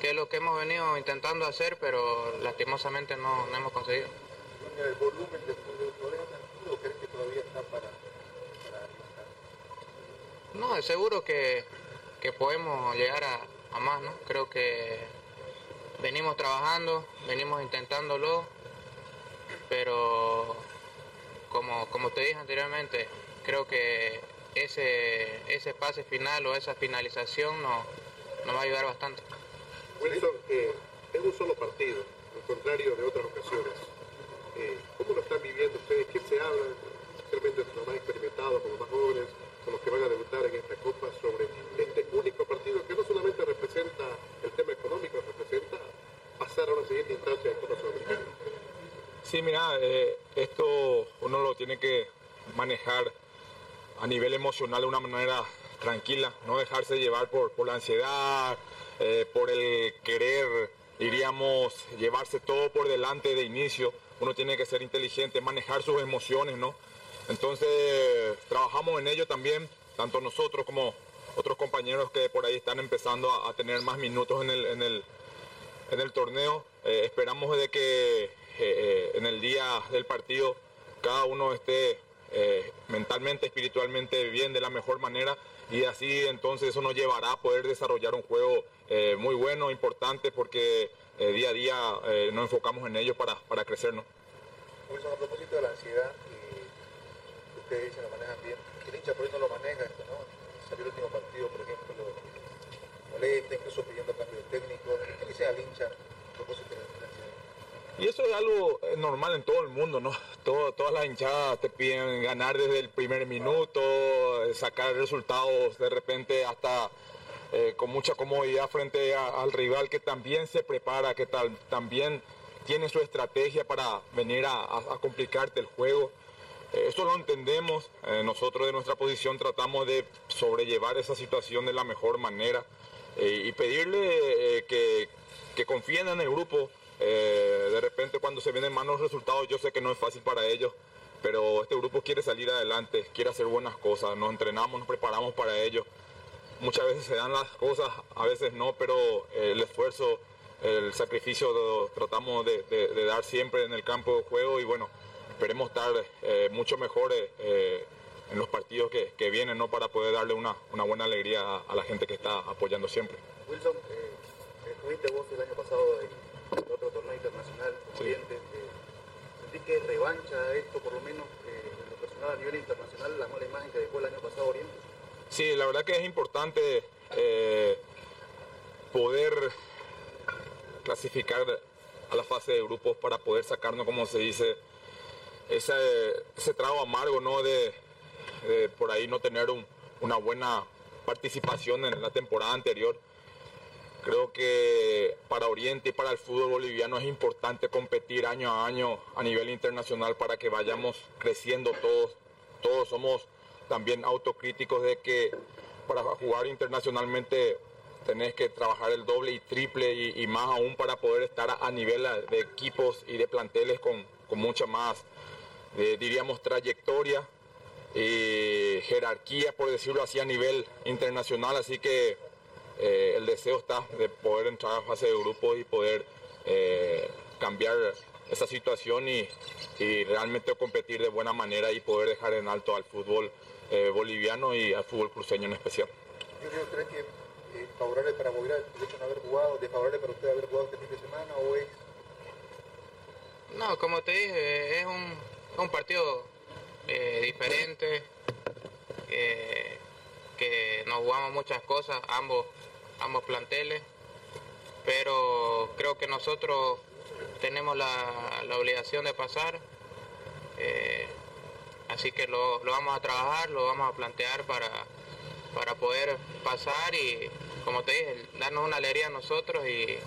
que es lo que hemos venido intentando hacer, pero lastimosamente no, no hemos conseguido. ¿El volumen de todavía está para, para No, es seguro que, que podemos llegar a, a más, ¿no? Creo que venimos trabajando, venimos intentándolo, pero como, como te dije anteriormente, creo que ese, ese pase final o esa finalización nos, nos va a ayudar bastante. Wilson, eh, es un solo partido, al contrario de otras ocasiones. Eh, ¿Cómo lo están viviendo ustedes? ¿Qué se habla, especialmente los más experimentados, con los más jóvenes, con los que van a debutar en esta Copa, sobre este único partido que no solamente representa el tema económico, representa pasar a una siguiente instancia de Copa Sudamericana? Sí, mira, eh, esto uno lo tiene que manejar a nivel emocional de una manera tranquila, no dejarse llevar por, por la ansiedad, eh, por el querer, diríamos, llevarse todo por delante de inicio. Uno tiene que ser inteligente, manejar sus emociones, ¿no? Entonces, trabajamos en ello también, tanto nosotros como otros compañeros que por ahí están empezando a, a tener más minutos en el, en el, en el torneo. Eh, esperamos de que eh, eh, en el día del partido cada uno esté eh, mentalmente, espiritualmente bien de la mejor manera y así entonces eso nos llevará a poder desarrollar un juego eh, muy bueno, importante, porque día a día nos enfocamos en ello para, para crecer. ¿no? Wilson, a propósito de la ansiedad, ustedes dicen lo manejan bien, el hincha por ahí no lo maneja esto, ¿no? Salió el último partido, por ejemplo, lo molesta, incluso pidiendo cambio de técnico. ¿Qué dice al hincha a propósito de la? Y eso es algo eh, normal en todo el mundo, ¿no? Todo- todas las hinchadas te piden ganar desde el primer minuto, eh, sacar resultados de repente hasta eh, con mucha comodidad frente a- al rival que también se prepara, que tal, también tiene su estrategia para venir a, a- a complicarte el juego. Esto lo entendemos, eh, nosotros de nuestra posición tratamos de sobrellevar esa situación de la mejor manera eh, y pedirle eh, que, que confíen en el grupo. De repente cuando se vienen malos resultados yo sé que no es fácil para ellos, pero este grupo quiere salir adelante, quiere hacer buenas cosas, nos entrenamos, nos preparamos para ello. Muchas veces se dan las cosas, a veces no, pero el esfuerzo, el sacrificio lo tratamos de- de dar siempre en el campo de juego y bueno, esperemos estar eh, mucho mejor eh, eh, en los partidos que, que vienen ¿no? para poder darle una, una buena alegría a, a la gente que está apoyando siempre. Wilson, eh, estuviste vos el año pasado en otro torneo internacional Oriente. Eh, ¿Sentís que revancha esto, por lo menos eh, en lo personal a nivel internacional, la mala imagen que dejó el año pasado Oriente? Sí, la verdad que es importante eh, poder clasificar a la fase de grupos para poder sacarnos, como se dice, ese, trago amargo, ¿no? De, por ahí no tener un- una buena participación en la temporada anterior. Creo que para Oriente y para el fútbol boliviano es importante competir año a año a nivel internacional para que vayamos creciendo todos. Todos somos también autocríticos de que para jugar internacionalmente tenés que trabajar el doble y triple y, más aún para poder estar a, a nivel de equipos y de planteles con, con mucha más, eh, diríamos, trayectoria y jerarquía, por decirlo así, a nivel internacional. Así que eh, el deseo está de poder entrar a fase de grupos y poder eh, cambiar esa situación y, y, realmente competir de buena manera y poder dejar en alto al fútbol eh, boliviano y al fútbol cruceño en especial. Yo creo que eh, favorable para Bolivia el hecho de no haber jugado, desfavorable para usted haber jugado este fin de semana o es... No, como te dije, es un, un partido eh, diferente, que nos jugamos muchas cosas, ambos, ambos planteles, pero creo que nosotros tenemos la, la obligación de pasar, eh, así que lo, lo, vamos a trabajar, lo vamos a plantear para, para poder pasar y, como te dije, darnos una alegría a nosotros y,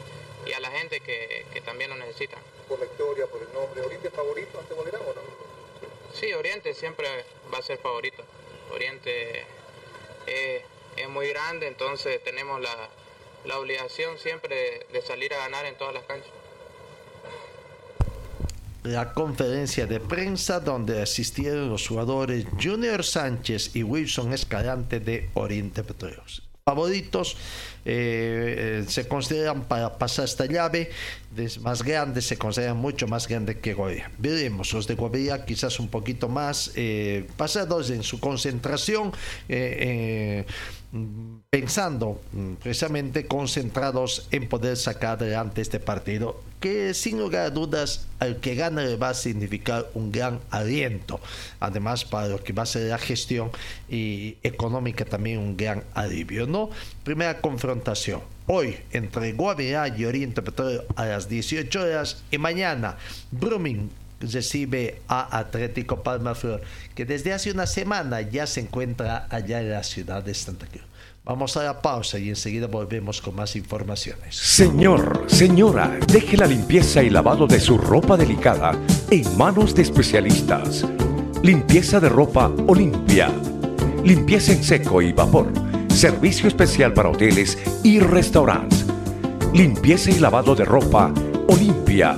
y a la gente que, que, también lo necesita. Por la historia, por el nombre, ¿Oriente favorito ante Bolivia o no? Sí, Oriente siempre va a ser favorito. Oriente es, es muy grande, entonces tenemos la, la obligación siempre de, de salir a ganar en todas las canchas la conferencia de prensa donde asistieron los jugadores Junior Sánchez y Wilson Escalante de Oriente Petroleros. Favoritos eh, se consideran para pasar esta llave más grandes, se consideran mucho más grandes que Goya. Veremos, los de Goya quizás un poquito más eh, pasados en su concentración. Pensando mm, precisamente concentrados en poder sacar adelante este partido que sin lugar a dudas al que gane le va a significar un gran aliento. Además para lo que va a ser la gestión y económica también un gran alivio no primera confrontación. Hoy entre Guavirá y Oriente Petróleo a las 18 horas y mañana Brumming recibe a Atlético Palmaflor, que desde hace una semana ya se encuentra allá en la ciudad de Santa Cruz. Vamos a la pausa y enseguida volvemos con más informaciones. Señor, señora, deje la limpieza y lavado de su ropa delicada en manos de especialistas. Limpieza de ropa Olimpia. Limpieza en seco y vapor. Servicio especial para hoteles y restaurantes. Limpieza y lavado de ropa Olimpia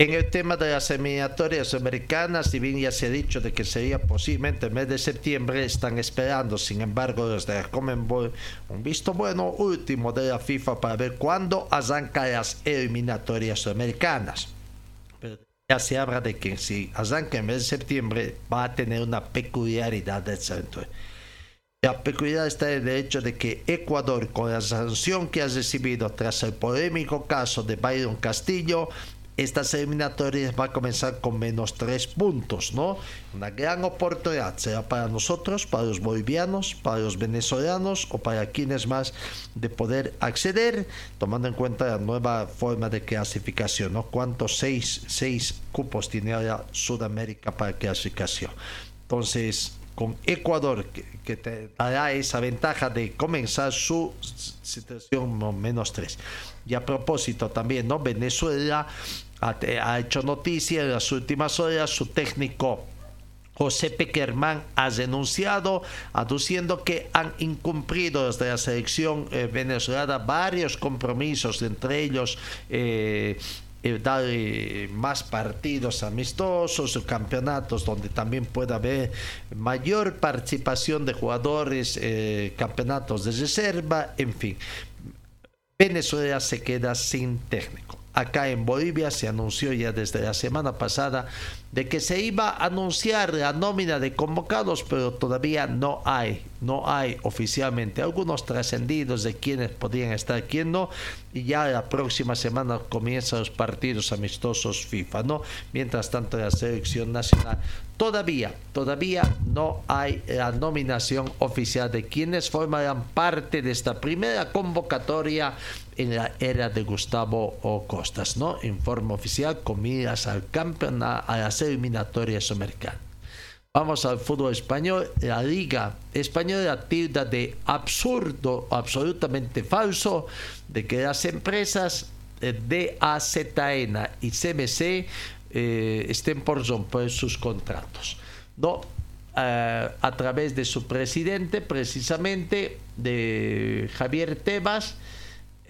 En el tema de las eliminatorias americanas, si bien ya se ha dicho de que sería posiblemente el mes de septiembre, están esperando, sin embargo, desde la Comenbol un visto bueno último de la FIFA para ver cuándo arrancan las eliminatorias americanas. Pero ya se habla de que si arranca el mes de septiembre va a tener una peculiaridad del centro. La peculiaridad está en el hecho de que Ecuador, con la sanción que ha recibido tras el polémico caso de Byron Castillo, estas eliminatorias va a comenzar con menos tres puntos, ¿no? Una gran oportunidad será para nosotros, para los bolivianos, para los venezolanos o para quienes más de poder acceder, tomando en cuenta la nueva forma de clasificación, ¿no? ¿Cuántos seis, seis cupos tiene ahora Sudamérica para clasificación? Entonces, con Ecuador, que, te dará esa ventaja de comenzar su situación menos tres. Y a propósito también, ¿no? Venezuela ha, hecho noticia en las últimas horas, su técnico José Pequerman ha denunciado, aduciendo que han incumplido desde la selección eh, venezolana varios compromisos, entre ellos eh, eh, dar más partidos amistosos, campeonatos donde también pueda haber mayor participación de jugadores, campeonatos de reserva, en fin. Venezuela se queda sin técnico acá en Bolivia se anunció ya desde la semana pasada de que se iba a anunciar la nómina de convocados, pero todavía no hay, no hay oficialmente algunos trascendidos de quienes podrían estar, quién no, y ya la próxima semana comienzan los partidos amistosos FIFA, ¿no? Mientras tanto la selección nacional todavía, todavía no hay la nominación oficial de quienes formarán parte de esta primera convocatoria en la era de Gustavo o Costas, ¿no? En forma oficial con miras al campeonato, a las eliminatorias americanas. Vamos al fútbol español. La Liga Española tilda de absurdo, absolutamente falso, de que las empresas eh, de AZN y CMC eh, estén por romper sus contratos. No, eh, a través de su presidente, precisamente de Javier Tebas,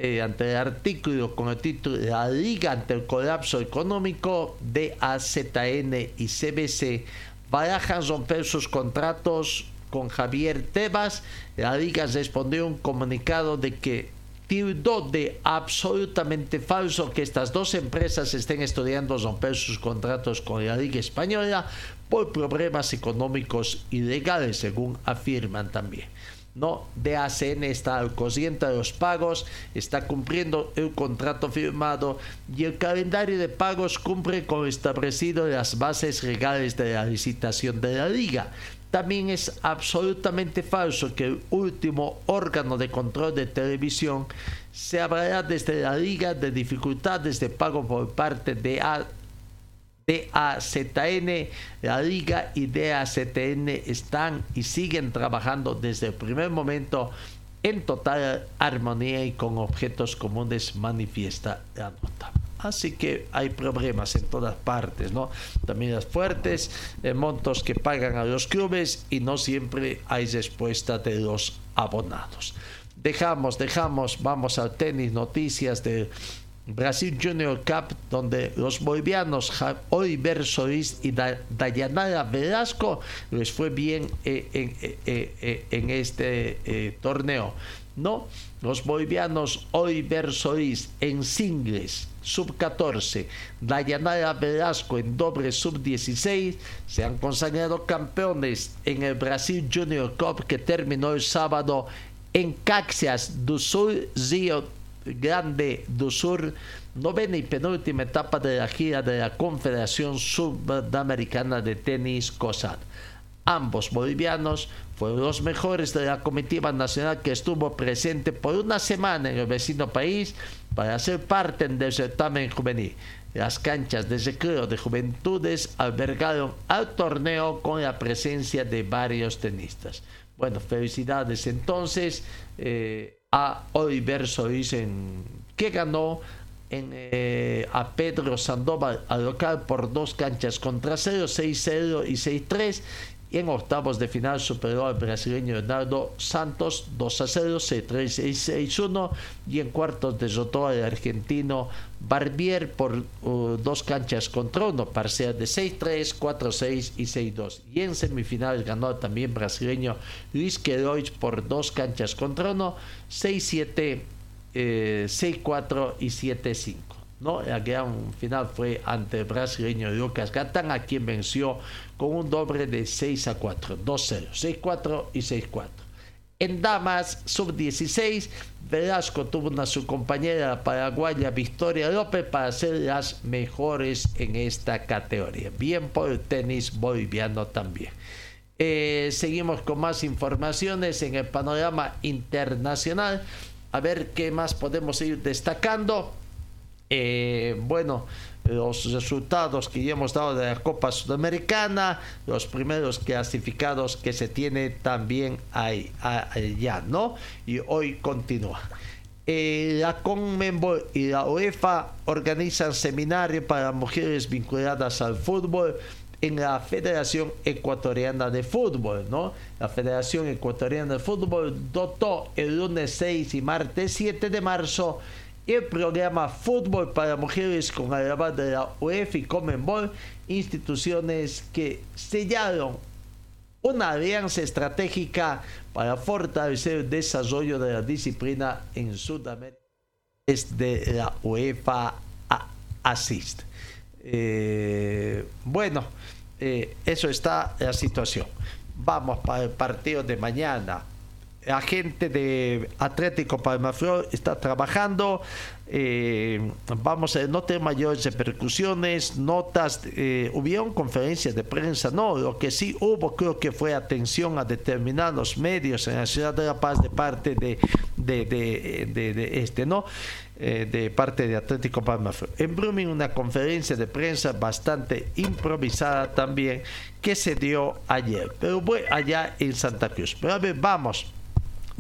eh, ante el artículo con el título La Liga ante el colapso económico de AZN y CBC barajan romper sus contratos con Javier Tebas. La Liga respondió un comunicado de que tildó de absolutamente falso que estas dos empresas estén estudiando romper sus contratos con la Liga Española por problemas económicos y legales, según afirman también. No, DACN está al corriente de los pagos, está cumpliendo el contrato firmado y el calendario de pagos cumple con establecido las bases legales de la licitación de la liga. También es absolutamente falso que el último órgano de control de televisión se hablará desde la liga de dificultades de pago por parte de DAZN, la liga y DAZN están y siguen trabajando desde el primer momento en total armonía y con objetos comunes, manifiesta la nota. Así que hay problemas en todas partes, ¿no? También las fuertes, eh, montos que pagan a los clubes y no siempre hay respuesta de los abonados. Dejamos, dejamos, vamos al tenis, noticias de Brasil Junior Cup, donde los bolivianos Oliver Solís y Dayanara Velasco les fue bien eh, en, eh, en este torneo. ¿no? Los bolivianos Oliver Solís en singles sub-14, Dayanara Velasco en doble sub-16 se han consagrado campeones en el Brasil Junior Cup que terminó el sábado en Caxias do Sul, Río Grande do Sur, novena y penúltima etapa de la gira de la Confederación Sudamericana de Tenis COSAT. Ambos bolivianos fueron los mejores de la comitiva nacional que estuvo presente por una semana en el vecino país para ser parte del certamen juvenil. Las canchas de recreo de juventudes albergaron al torneo con la presencia de varios tenistas. Bueno, felicidades entonces eh, a Oliver Solís que ganó en, eh, a Pedro Sandoval al local por dos canchas contra 0, 6-0 y 6-3 y en octavos de final superó al brasileño Leonardo Santos 2 a 0, C3 6 1 y en cuartos derrotó al argentino Barbier por uh, dos canchas contra uno, parcial de 6-3, 4-6 y 6-2. Y en semifinales ganó también brasileño Luis Queiroz por dos canchas contra uno, 6-7, 6-4 y 7-5. ¿no? La gran final fue ante el brasileño Lucas Gatán, a quien venció con un doble de 6 a 4, 2-0, 6-4 y 6-4. En damas sub-16, Velasco tuvo una su compañera paraguaya Victoria López para ser las mejores en esta categoría. Bien por el tenis boliviano también. Eh, seguimos con más informaciones en el panorama internacional. A ver qué más podemos ir destacando. Eh, bueno, los resultados que ya hemos dado de la Copa Sudamericana, los primeros clasificados que se tiene también ahí, allá, ¿no? Y hoy continúa. Eh, la CONMEMBOL y la UEFA organizan seminario para mujeres vinculadas al fútbol en la Federación Ecuatoriana de Fútbol, ¿no? La Federación Ecuatoriana de Fútbol dotó el lunes 6 y martes 7 de marzo el programa Fútbol para Mujeres con la de la UEFA y Comenbol, instituciones que sellaron una alianza estratégica para fortalecer el desarrollo de la disciplina en Sudamérica desde la UEFA Assist. Eh, bueno, eh, eso está la situación. Vamos para el partido de mañana agente de Atlético Palmaflor está trabajando. Eh, vamos a no tener mayores repercusiones, notas, eh, hubieron conferencias de prensa, no, lo que sí hubo creo que fue atención a determinados medios en la ciudad de La Paz de parte de, este, ¿no? Eh, de parte de Atlético Palmaflor. En Blooming una conferencia de prensa bastante improvisada también que se dio ayer, pero fue allá en Santa Cruz. Pero a ver, vamos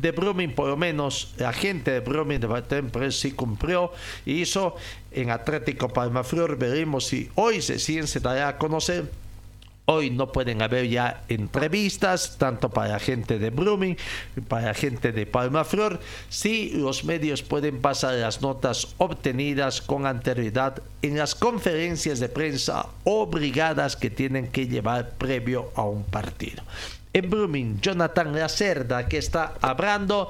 de Brumming, por lo menos la gente de Brumming de Batempress sí cumplió y hizo en Atlético Palmaflor. Veremos si hoy se, se dará a conocer Hoy no pueden haber ya entrevistas, tanto para gente de Blooming, para gente de Palma Flor. Sí, los medios pueden pasar las notas obtenidas con anterioridad en las conferencias de prensa obligadas que tienen que llevar previo a un partido. En Blooming, Jonathan Lacerda, que está hablando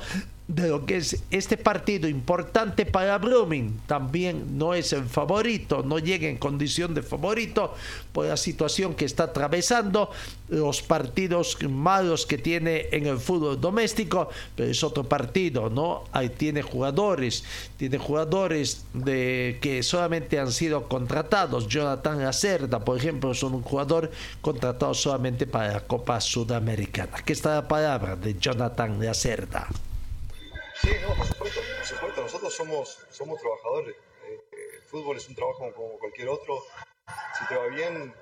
de lo que es este partido importante para Blooming. También no es el favorito, no llega en condición de favorito por la situación que está atravesando, los partidos malos que tiene en el fútbol doméstico, pero es otro partido, ¿no? Ahí tiene jugadores, tiene jugadores de que solamente han sido contratados. Jonathan Lacerda, por ejemplo, es un jugador contratado solamente para la Copa Sudamericana. Aquí está la palabra de Jonathan Lacerda. Sí, no, por supuesto, por supuesto. Nosotros somos, somos trabajadores. Eh, el fútbol es un trabajo como cualquier otro. Si te va bien,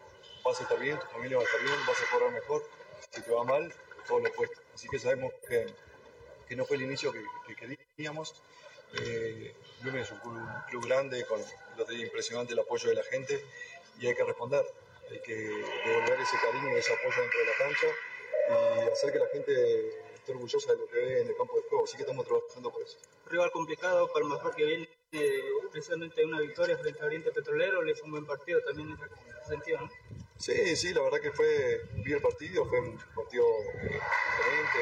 vas a estar bien, tu familia va a estar bien, vas a cobrar mejor. Si te va mal, todo lo opuesto. Así que sabemos que, que no fue el inicio que, que queríamos. Eh, es un club, grande, con lo impresionante el apoyo de la gente y hay que responder. Hay que devolver ese cariño y ese apoyo dentro de la cancha y hacer que la gente orgullosa de lo que ve en el campo de juego. Así que estamos trabajando por eso. Rival complicado, para el mejor que viene eh, precisamente una victoria frente a Oriente Petrolero, le hizo un buen partido también en ese sentido, ¿no? Sí, sí, la verdad que fue, vi el partido, fue un partido eh, diferente,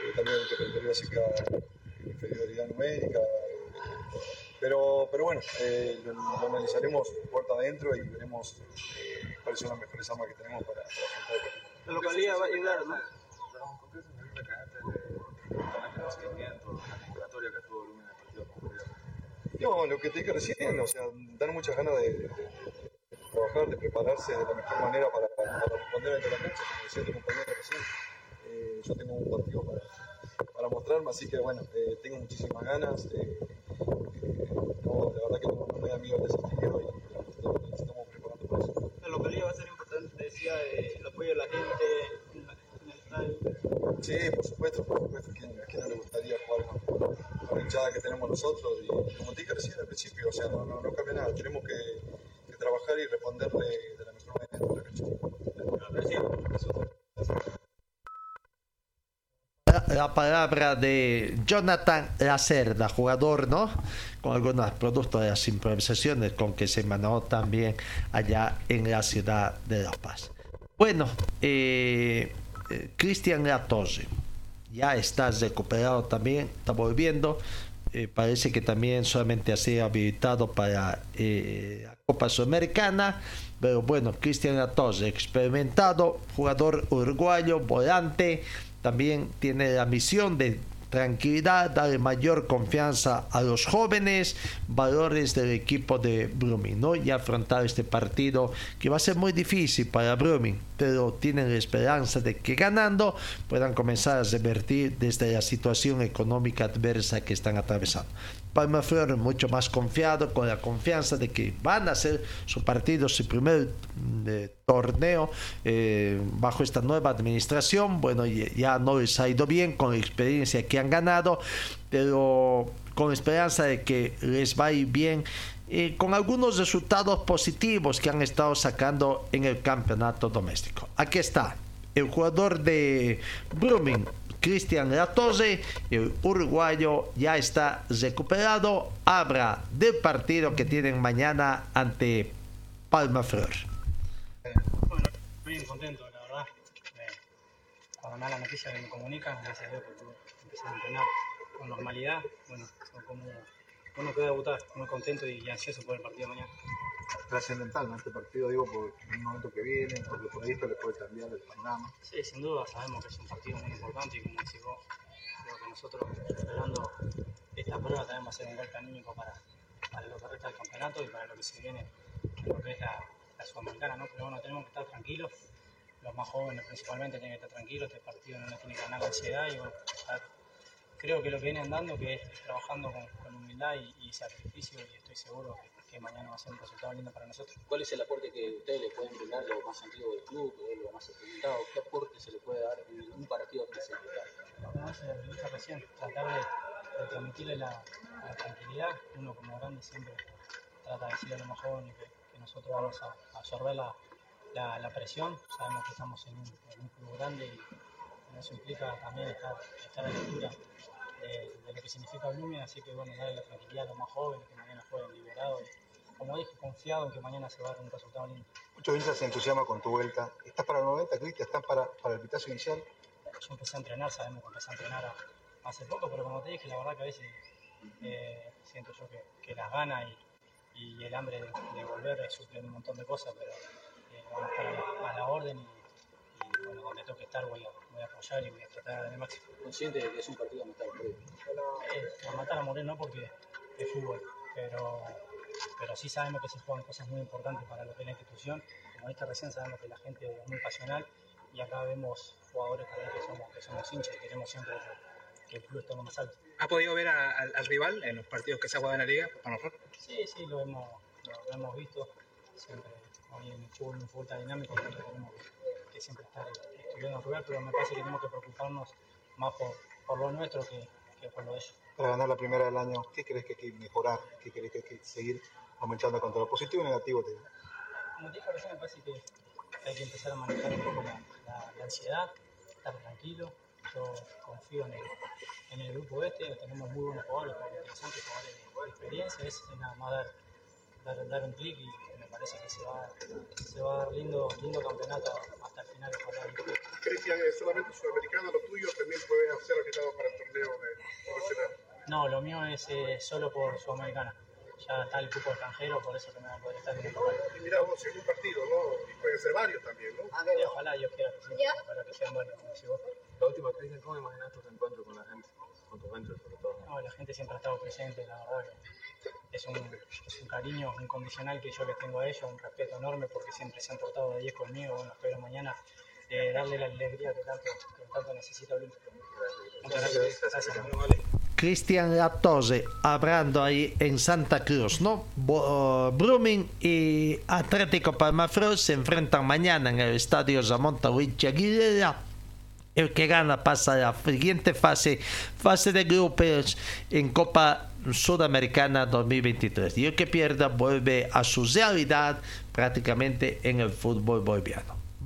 eh, también el territorio básica inferioridad numérica, eh, pero, pero bueno, eh, lo, lo, analizaremos puerta adentro y veremos eh, cuáles son las mejores armas que tenemos para, para afrontar el partido. La localidad va a ayudar, ¿no? No, lo que te dije recién, o sea, dan muchas ganas de, de, de, trabajar, de prepararse de la mejor manera para, para, para responder ante la cancha, como decía tu compañero recién. Eh, yo tengo un partido para, para mostrarme, así que bueno, eh, tengo muchísimas ganas. Eh, no, la verdad que no, no, me da miedo el desafío y estamos preparando para eso. La localidad va a ser importante, decía, el apoyo de la gente en, la, en el estadio. Sí, por supuesto, por supuesto. ¿Quién, quién no le gustaría jugar con, con, la hinchada que tenemos nosotros? Y como te dije recién al principio, o sea, no, no, no cambia nada. Tenemos que, que, trabajar y responderle de la mejor manera. La palabra de Jonathan Lacerda, jugador, ¿no? Con algunos productos de las improvisaciones con que se manejó también allá en la ciudad de La Paz. Bueno, eh, eh, Cristian ya está recuperado también, está volviendo. Eh, parece que también solamente ha sido habilitado para eh, la Copa Sudamericana. Pero bueno, Cristian Latose, experimentado, jugador uruguayo, volante, también tiene la misión de tranquilidad, darle mayor confianza a los jóvenes, valores del equipo de Blooming, ¿no? Y afrontar este partido que va a ser muy difícil para Blooming, pero tienen la esperanza de que ganando puedan comenzar a revertir desde la situación económica adversa que están atravesando. Palma Flor mucho más confiado, con la confianza de que van a hacer su partido, su primer eh, torneo eh, bajo esta nueva administración. Bueno, ya no les ha ido bien con la experiencia que han ganado, pero con esperanza de que les va a ir bien eh, con algunos resultados positivos que han estado sacando en el campeonato doméstico. Aquí está el jugador de Blooming, Cristian Latose, el uruguayo ya está recuperado. Habla del partido que tienen mañana ante Palma Flor. Bueno, bien contento, la verdad. Además la noticia que me comunican, gracias a Dios que pude empezar a entrenar con normalidad. Bueno, como uno que debutar, muy contento y ansioso por el partido mañana. Trascendental, ¿no? Este partido, digo, por el momento que viene, porque por esto le puede cambiar el panorama. Sí, sin duda, sabemos que es un partido muy importante y como decís vos, creo que nosotros esperando esta prueba también va a ser un golpe anímico para, para lo que resta del campeonato y para lo que se viene en lo que es la, la sudamericana, ¿no? Pero bueno, tenemos que estar tranquilos, los más jóvenes principalmente tienen que estar tranquilos, este partido no tiene que ganar ansiedad y bueno, creo que lo que vienen dando que es trabajando con, humildad y, sacrificio y estoy seguro que, que, mañana va a ser un resultado lindo para nosotros. ¿Cuál es el aporte que ustedes le pueden brindar lo más antiguo del club, lo más experimentado? ¿Qué aporte se le puede dar en un partido trascendental? No, se lo recién, tratar de, transmitirle la, tranquilidad, uno como grande siempre trata de decirle a los más jóvenes que, que nosotros vamos a, absorber la, presión. Sabemos que estamos en un, club grande y eso implica también estar, a la altura de, de lo que significa Blooming, así que bueno, darle la tranquilidad a los más jóvenes que mañana jueguen liberados. Como dije, confiado en que mañana se va a dar un resultado lindo. Muchos hinchas se entusiasman con tu vuelta. ¿Estás para el 90, Cristian? ¿Estás para, para el pitazo inicial? Yo empecé a entrenar, sabemos que empecé a entrenar a- hace poco, pero como te dije, la verdad que a veces eh, siento yo que, que las ganas y, y el hambre de, de volver suplen un montón de cosas, pero eh, vamos a estar a la, a la orden y, y, bueno, donde toque estar voy a, voy a apoyar y voy a tratar de dar el máximo. Consciente de que es un partido a matar previo. Eh, a matar a morir no porque es fútbol, pero, pero sí sabemos que se juegan cosas muy importantes para lo que es la institución. Como dije recién, sabemos que la gente es muy pasional y acá vemos jugadores también que somos, que somos hinchas y queremos siempre que, el club esté lo más alto. ¿Ha podido ver a- al, al rival en los partidos que se ha jugado en la liga? Para nosotros? Sí, sí, lo hemos, lo, lo hemos visto. Siempre hoy en el fútbol, en un fútbol tan dinámico, siempre tenemos que, siempre estar estudiando a jugar, pero me parece que tenemos que preocuparnos más por, por lo nuestro que, que por lo de ellos. Para ganar la primera del año, ¿qué crees que hay que mejorar? ¿Qué crees que hay que seguir aumentando contra lo positivo y negativo? Te digo? Como te dije recién, me parece que hay que empezar a manejar un poco la, la- la ansiedad, estar tranquilo. Yo confío en el, en el grupo este, tenemos muy buenos jugadores, jugadores interesantes, jugadores de, de experiencia, es, es nada más dar, dar, dar un clic y me parece que se va, se va a dar lindo, lindo campeonato hasta el final. Cristian, es solamente sudamericano lo tuyo, también puedes hacer agregado para el torneo de profesional. No, lo mío es eh, solo por Sudamericana. Ya está el cupo extranjero, por eso que me va a poder estar en el local. Y mira vos, en un partido, ¿no? Y pueden ser varios también, ¿no? Y ojalá Dios quiera que sí, ojalá que sean varios, como decís vos. La última, Cristian, ¿cómo imaginas tus encuentros con la gente? Con tu gente, sobre todo. No, la gente siempre ha estado presente, la verdad que es un, es un cariño incondicional que yo les tengo a ellos, un respeto enorme porque siempre se han portado de 10 conmigo. Bueno, espero mañana eh, darle la alegría que tanto, que tanto necesita Olimpia. Muchas gracias. Gracias, amigo. Cristian Latose hablando ahí en Santa Cruz, ¿no? Uh, Blooming y Atlético Palmaflor se enfrentan mañana en el estadio Tawich Aguilera. El que gana pasa a la siguiente fase, fase de grupos en Copa Sudamericana 2023. Y el que pierda vuelve a su realidad prácticamente en el fútbol boliviano.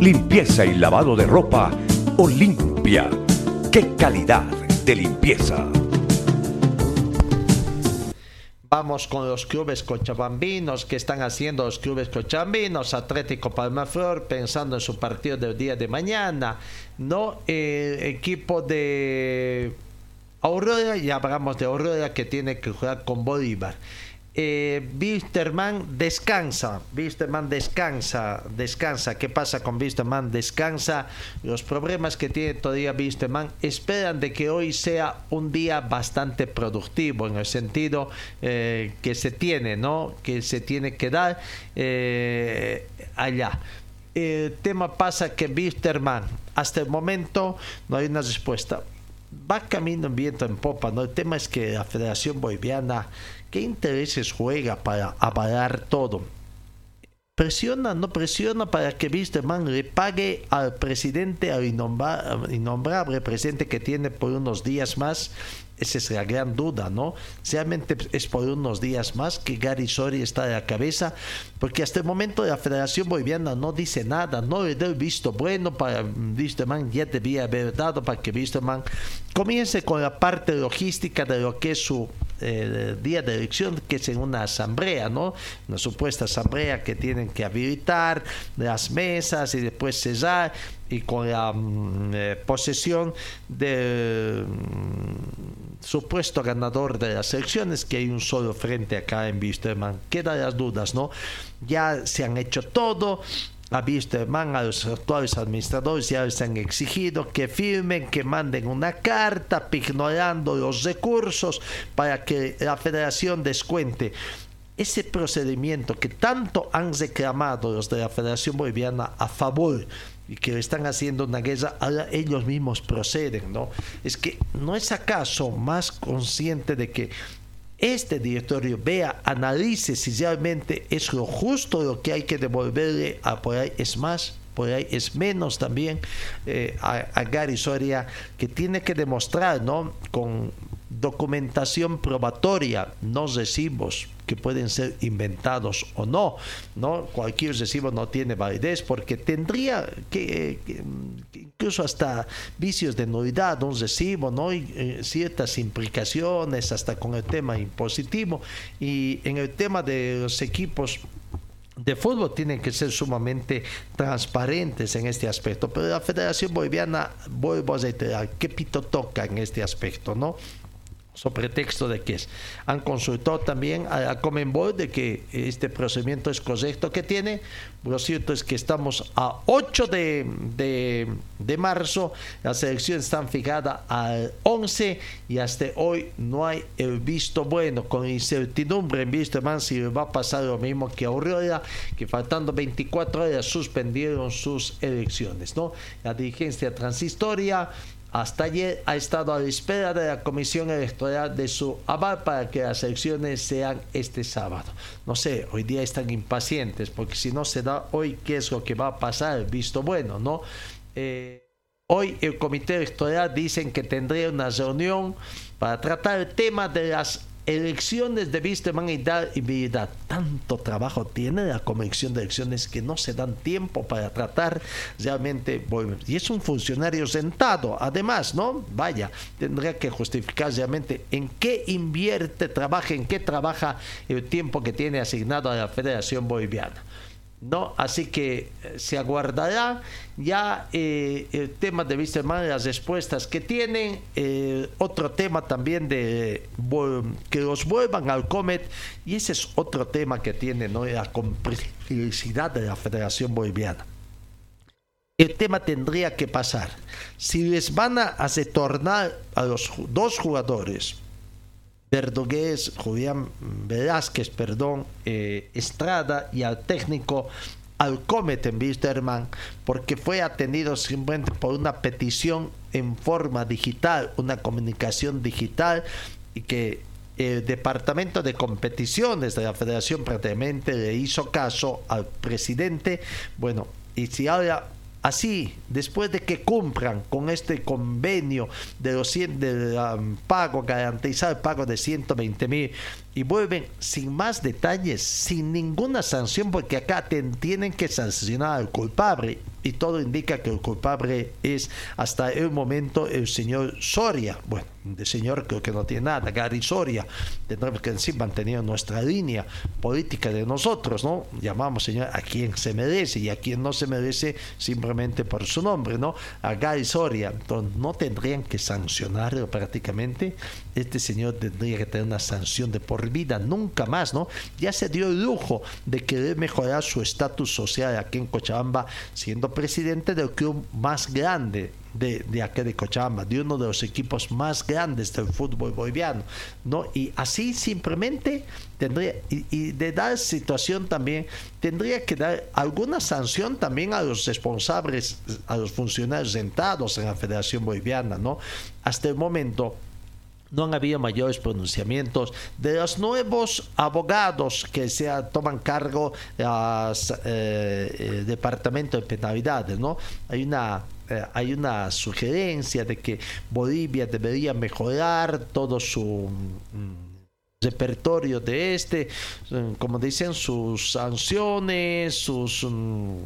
Limpieza y lavado de ropa Olimpia. ¡Qué calidad de limpieza! Vamos con los clubes cochabambinos que están haciendo los clubes cochabambinos, Atlético Palmaflor pensando en su partido del día de mañana, no el equipo de Aurora, ya hablamos de Aurora que tiene que jugar con Bolívar. Eh, descansa, Wisterman descansa, descansa. ¿Qué pasa con Wisterman? Descansa. Los problemas que tiene todavía Wisterman esperan de que hoy sea un día bastante productivo en el sentido eh, que se tiene, ¿no? Que se tiene que dar eh, allá. El tema pasa que Wisterman, hasta el momento no hay una respuesta va camino en viento en popa, ¿no? El tema es que la Federación Boliviana, ¿qué intereses juega para avalar todo? Presiona, no presiona para que Wisterman le pague al presidente, al innombra- innombrable presidente que tiene por unos días más. Esa es la gran duda, ¿no? Realmente es por unos días más que Gary Sori está a la cabeza, porque hasta el momento la Federación Boliviana no dice nada, no le da el visto bueno para Wisterman, ya debía haber dado para que Wisterman comience con la parte logística de lo que es su eh, día de elección, que es en una asamblea, ¿no? Una supuesta asamblea que tienen que habilitar las mesas y después cesar y con la mm, eh, posesión del mm, supuesto ganador de las elecciones, que hay un solo frente acá en Wisterman. Quedan las dudas, ¿no? Ya se han hecho todo. A Wisterman, a los actuales administradores ya les han exigido que firmen, que manden una carta ignorando los recursos para que la federación descuente ese procedimiento que tanto han reclamado los de la Federación Boliviana a favor y que están haciendo una guerra, ahora ellos mismos proceden, ¿no? Es que no es acaso más consciente de que este directorio vea, analice si realmente es lo justo lo que hay que devolverle a por ahí es más, por ahí es menos también eh, a, a, Gary Soria, que tiene que demostrar, ¿no? Con documentación probatoria, no recibos que pueden ser inventados o no, ¿no? Cualquier recibo no tiene validez porque tendría que, incluso hasta vicios de nulidad, un recibo, ¿no? Y, eh, ciertas implicaciones hasta con el tema impositivo y en el tema de los equipos de fútbol tienen que ser sumamente transparentes en este aspecto. Pero la Federación Boliviana, vuelvo a reiterar, ¿qué pito toca en este aspecto? ¿no? Sobre pretexto de que. Han consultado también a, a Comenbol de que este procedimiento es correcto que tiene. Lo cierto es que estamos a 8 de, de, de marzo, las elecciones están fijadas al 11 y hasta hoy no hay el visto bueno, con incertidumbre en visto más si va a pasar lo mismo que Aurora, que faltando 24 horas suspendieron sus elecciones. ¿no? La dirigencia transistoria hasta ayer ha estado a la espera de la Comisión Electoral de su aval para que las elecciones sean este sábado. No sé, hoy día están impacientes porque si no se da hoy, ¿qué es lo que va a pasar? Visto bueno, ¿no? Eh, hoy el Comité Electoral dicen que tendría una reunión para tratar el tema de las elecciones de Wisterman y habilidad. Tanto trabajo tiene la Comisión de Elecciones que no se dan tiempo para tratar realmente. Y es un funcionario sentado, además, ¿no? Vaya, tendría que justificar realmente en qué invierte, trabaja, en qué trabaja el tiempo que tiene asignado a la Federación Boliviana. ¿No? Así que se aguardará ya eh, el tema de Wisterman, las respuestas que tienen, eh, otro tema también de que los vuelvan al Comet, y ese es otro tema que tiene ¿no? la complicidad de la Federación Boliviana. El tema tendría que pasar. Si les van a retornar a los dos jugadores, Julián Velázquez, perdón, eh, Estrada y al técnico Alcomet en Wisterman, porque fue atendido simplemente por una petición en forma digital, una comunicación digital y que el departamento de competiciones de la federación prácticamente le hizo caso al presidente. Bueno, y si ahora Así, después de que cumplan con este convenio de los 100 del um, pago, garantizar el pago de 120 mil y vuelven sin más detalles, sin ninguna sanción, porque acá tienen que sancionar al culpable y todo indica que el culpable es hasta el momento el señor Soria. Bueno, de señor creo que no tiene nada, Gary Soria. Tendremos que decir mantenido nuestra línea política de nosotros, ¿no? Llamamos señor a quien se merece y a quien no se merece simplemente por su nombre, ¿no? A Gary Soria. Entonces no tendrían que sancionarlo prácticamente. Este señor tendría que tener una sanción de por vida, nunca más, ¿no? Ya se dio el lujo de querer mejorar su estatus social aquí en Cochabamba, siendo presidente del club más grande de, de aquí de Cochabamba, de uno de los equipos más grandes del fútbol boliviano, ¿no? Y así simplemente tendría, y, y, de dar situación también, tendría que dar alguna sanción también a los responsables, a los funcionarios sentados en la Federación Boliviana, ¿no? Hasta el momento no han habido mayores pronunciamientos de los nuevos abogados que se toman cargo del eh, departamento de penalidades, ¿no? Hay una eh, hay una sugerencia de que Bolivia debería mejorar todo su mm, repertorio de este, mm, como dicen, sus sanciones, sus mm,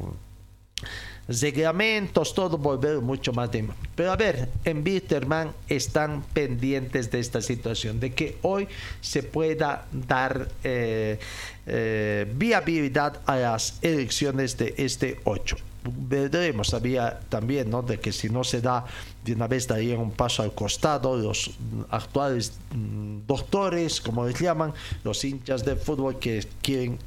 reglamentos, todo volver mucho más de... Pero a ver, en Bitterman están pendientes de esta situación, de que hoy se pueda dar eh, eh, viabilidad a las elecciones de este 8. Veremos sabía también ¿no? de que si no se da de una vez darían un paso al costado los actuales mm, doctores, como les llaman, los hinchas de fútbol que quieren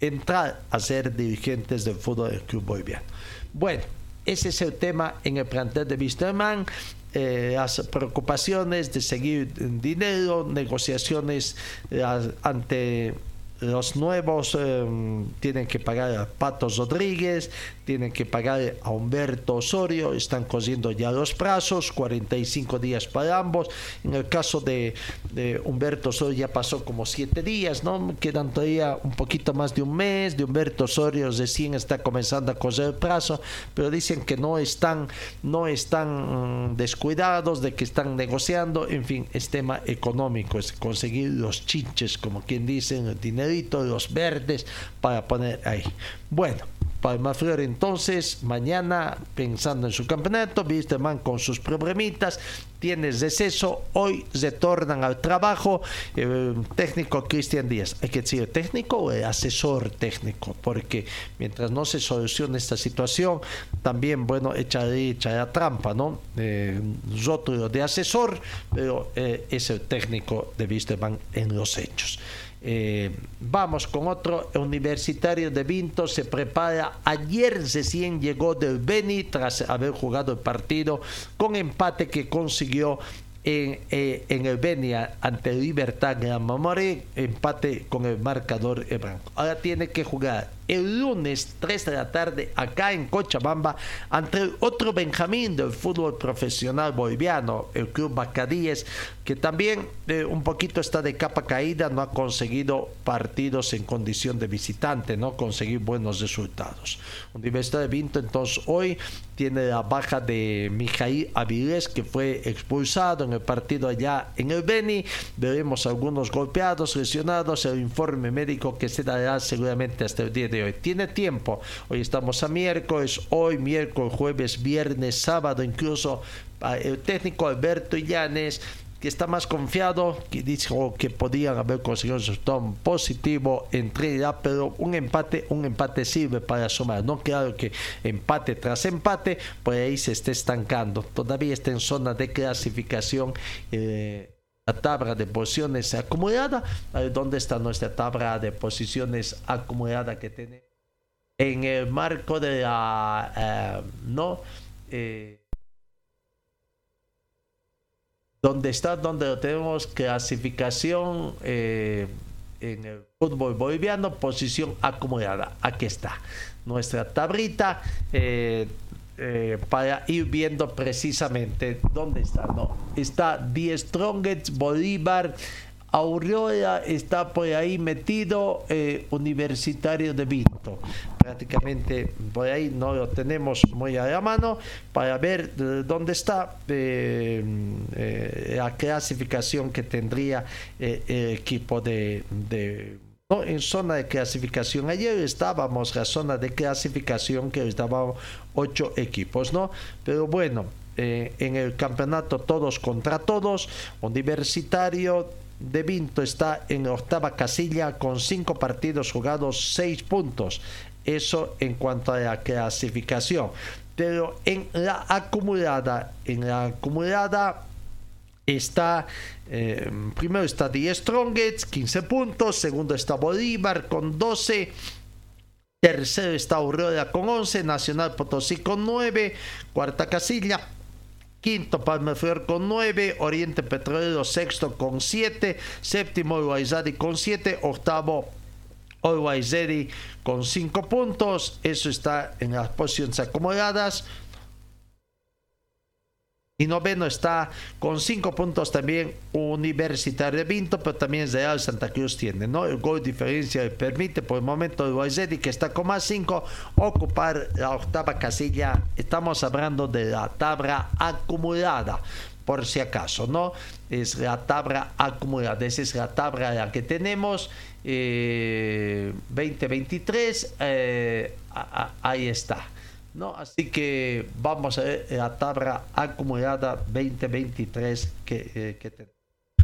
entrar a ser dirigentes del fútbol del club boliviano. Bueno, ese es el tema en el plantel de Wisterman. Eh, las preocupaciones de seguir dinero, negociaciones eh, ante los nuevos eh, tienen que pagar a Patos Rodríguez, tienen que pagar a Humberto Osorio, están cogiendo ya los plazos, 45 días para ambos. En el caso de, Humberto Osorio ya pasó como 7 días, ¿no? Quedan todavía un poquito más de un mes, de Humberto Osorio recién está comenzando a coger el plazo, pero dicen que no están, no están mm, descuidados, de que están negociando, en fin, es tema económico, es conseguir los chinches, como quien dice, el dinerito, los verdes para poner ahí. Bueno, Palma Flor entonces mañana pensando en su campeonato, man con sus problemitas, tiene deceso, hoy retornan al trabajo el técnico Cristian Díaz, hay que decir técnico o asesor técnico, porque mientras no se solucione esta situación, también bueno, echa la trampa, ¿no? Eh, de asesor, pero eh, es el técnico de Wisterman en los hechos. Eh, vamos con otro universitario de Vinto, se prepara. Ayer recién llegó del Beni tras haber jugado el partido con empate que consiguió en, eh, el Benia ante Libertad Gran Mamoré, empate con el marcador blanco. Ahora tiene que jugar el lunes 3 de la tarde acá en Cochabamba ante otro Benjamín del fútbol profesional boliviano, el Club Bacadíes, que también eh, un poquito está de capa caída, no ha conseguido partidos en condición de visitante, no conseguir buenos resultados. Universidad de Vinto entonces hoy tiene la baja de Mijail Avilés que fue expulsado en el partido allá en el Beni. Veremos algunos golpeados, lesionados, el informe médico que se dará seguramente hasta el día de hoy. Tiene tiempo. Hoy estamos a miércoles, hoy miércoles, jueves, viernes, sábado, incluso ah, el técnico Alberto Illanes que está más confiado, que dijo que podían haber conseguido un resultado positivo en Trinidad, pero un empate, un empate sirve para sumar. No claro que empate tras empate, pues ahí se esté estancando. Todavía está en zona de clasificación. Eh, la tabla de posiciones acumulada. ¿Dónde está nuestra tabla de posiciones acumulada que tiene? En el marco de la... Eh, no... Eh, donde está, donde tenemos clasificación eh, en el fútbol boliviano, posición acumulada. Aquí está nuestra tablita. Eh, para ir viendo precisamente dónde está. ¿no? Está Die Strongest, Bolívar, Aurora está por ahí metido, eh, Universitario de Vinto. Prácticamente por ahí no lo tenemos muy a la mano para ver dónde está eh, la clasificación que tendría el equipo de en zona de clasificación. Ayer estábamos en la zona de clasificación que estaban ocho equipos, ¿no? Pero bueno, eh, en el campeonato todos contra todos, Universitario de Vinto está en octava casilla con cinco partidos jugados, seis puntos. Eso en cuanto a la clasificación. Pero en la acumulada, en la acumulada está eh, primero está The Strongest 15 puntos segundo está Bolívar con 12 tercero está Aurora con 11 Nacional Potosí con 9 cuarta casilla Quinto, Palmeflor con 9, Oriente Petrolero sexto con 7, séptimo, Uruguayzadi con 7, octavo, Uruguayzadi con 5 puntos. Eso está en las posiciones acomodadas. Y noveno está con cinco puntos también Universitario de Vinto, pero también Real Santa Cruz tiene, ¿no? El gol diferencia permite por el momento el Boisedi, que está con más cinco, ocupar la octava casilla. Estamos hablando de la tabla acumulada por si acaso, ¿no? Es la tabla acumulada, esa es la tabla la que tenemos, 2023, eh, eh, ahí está. ¿No? Así que vamos a ver la tabla acumulada 2023 que, eh.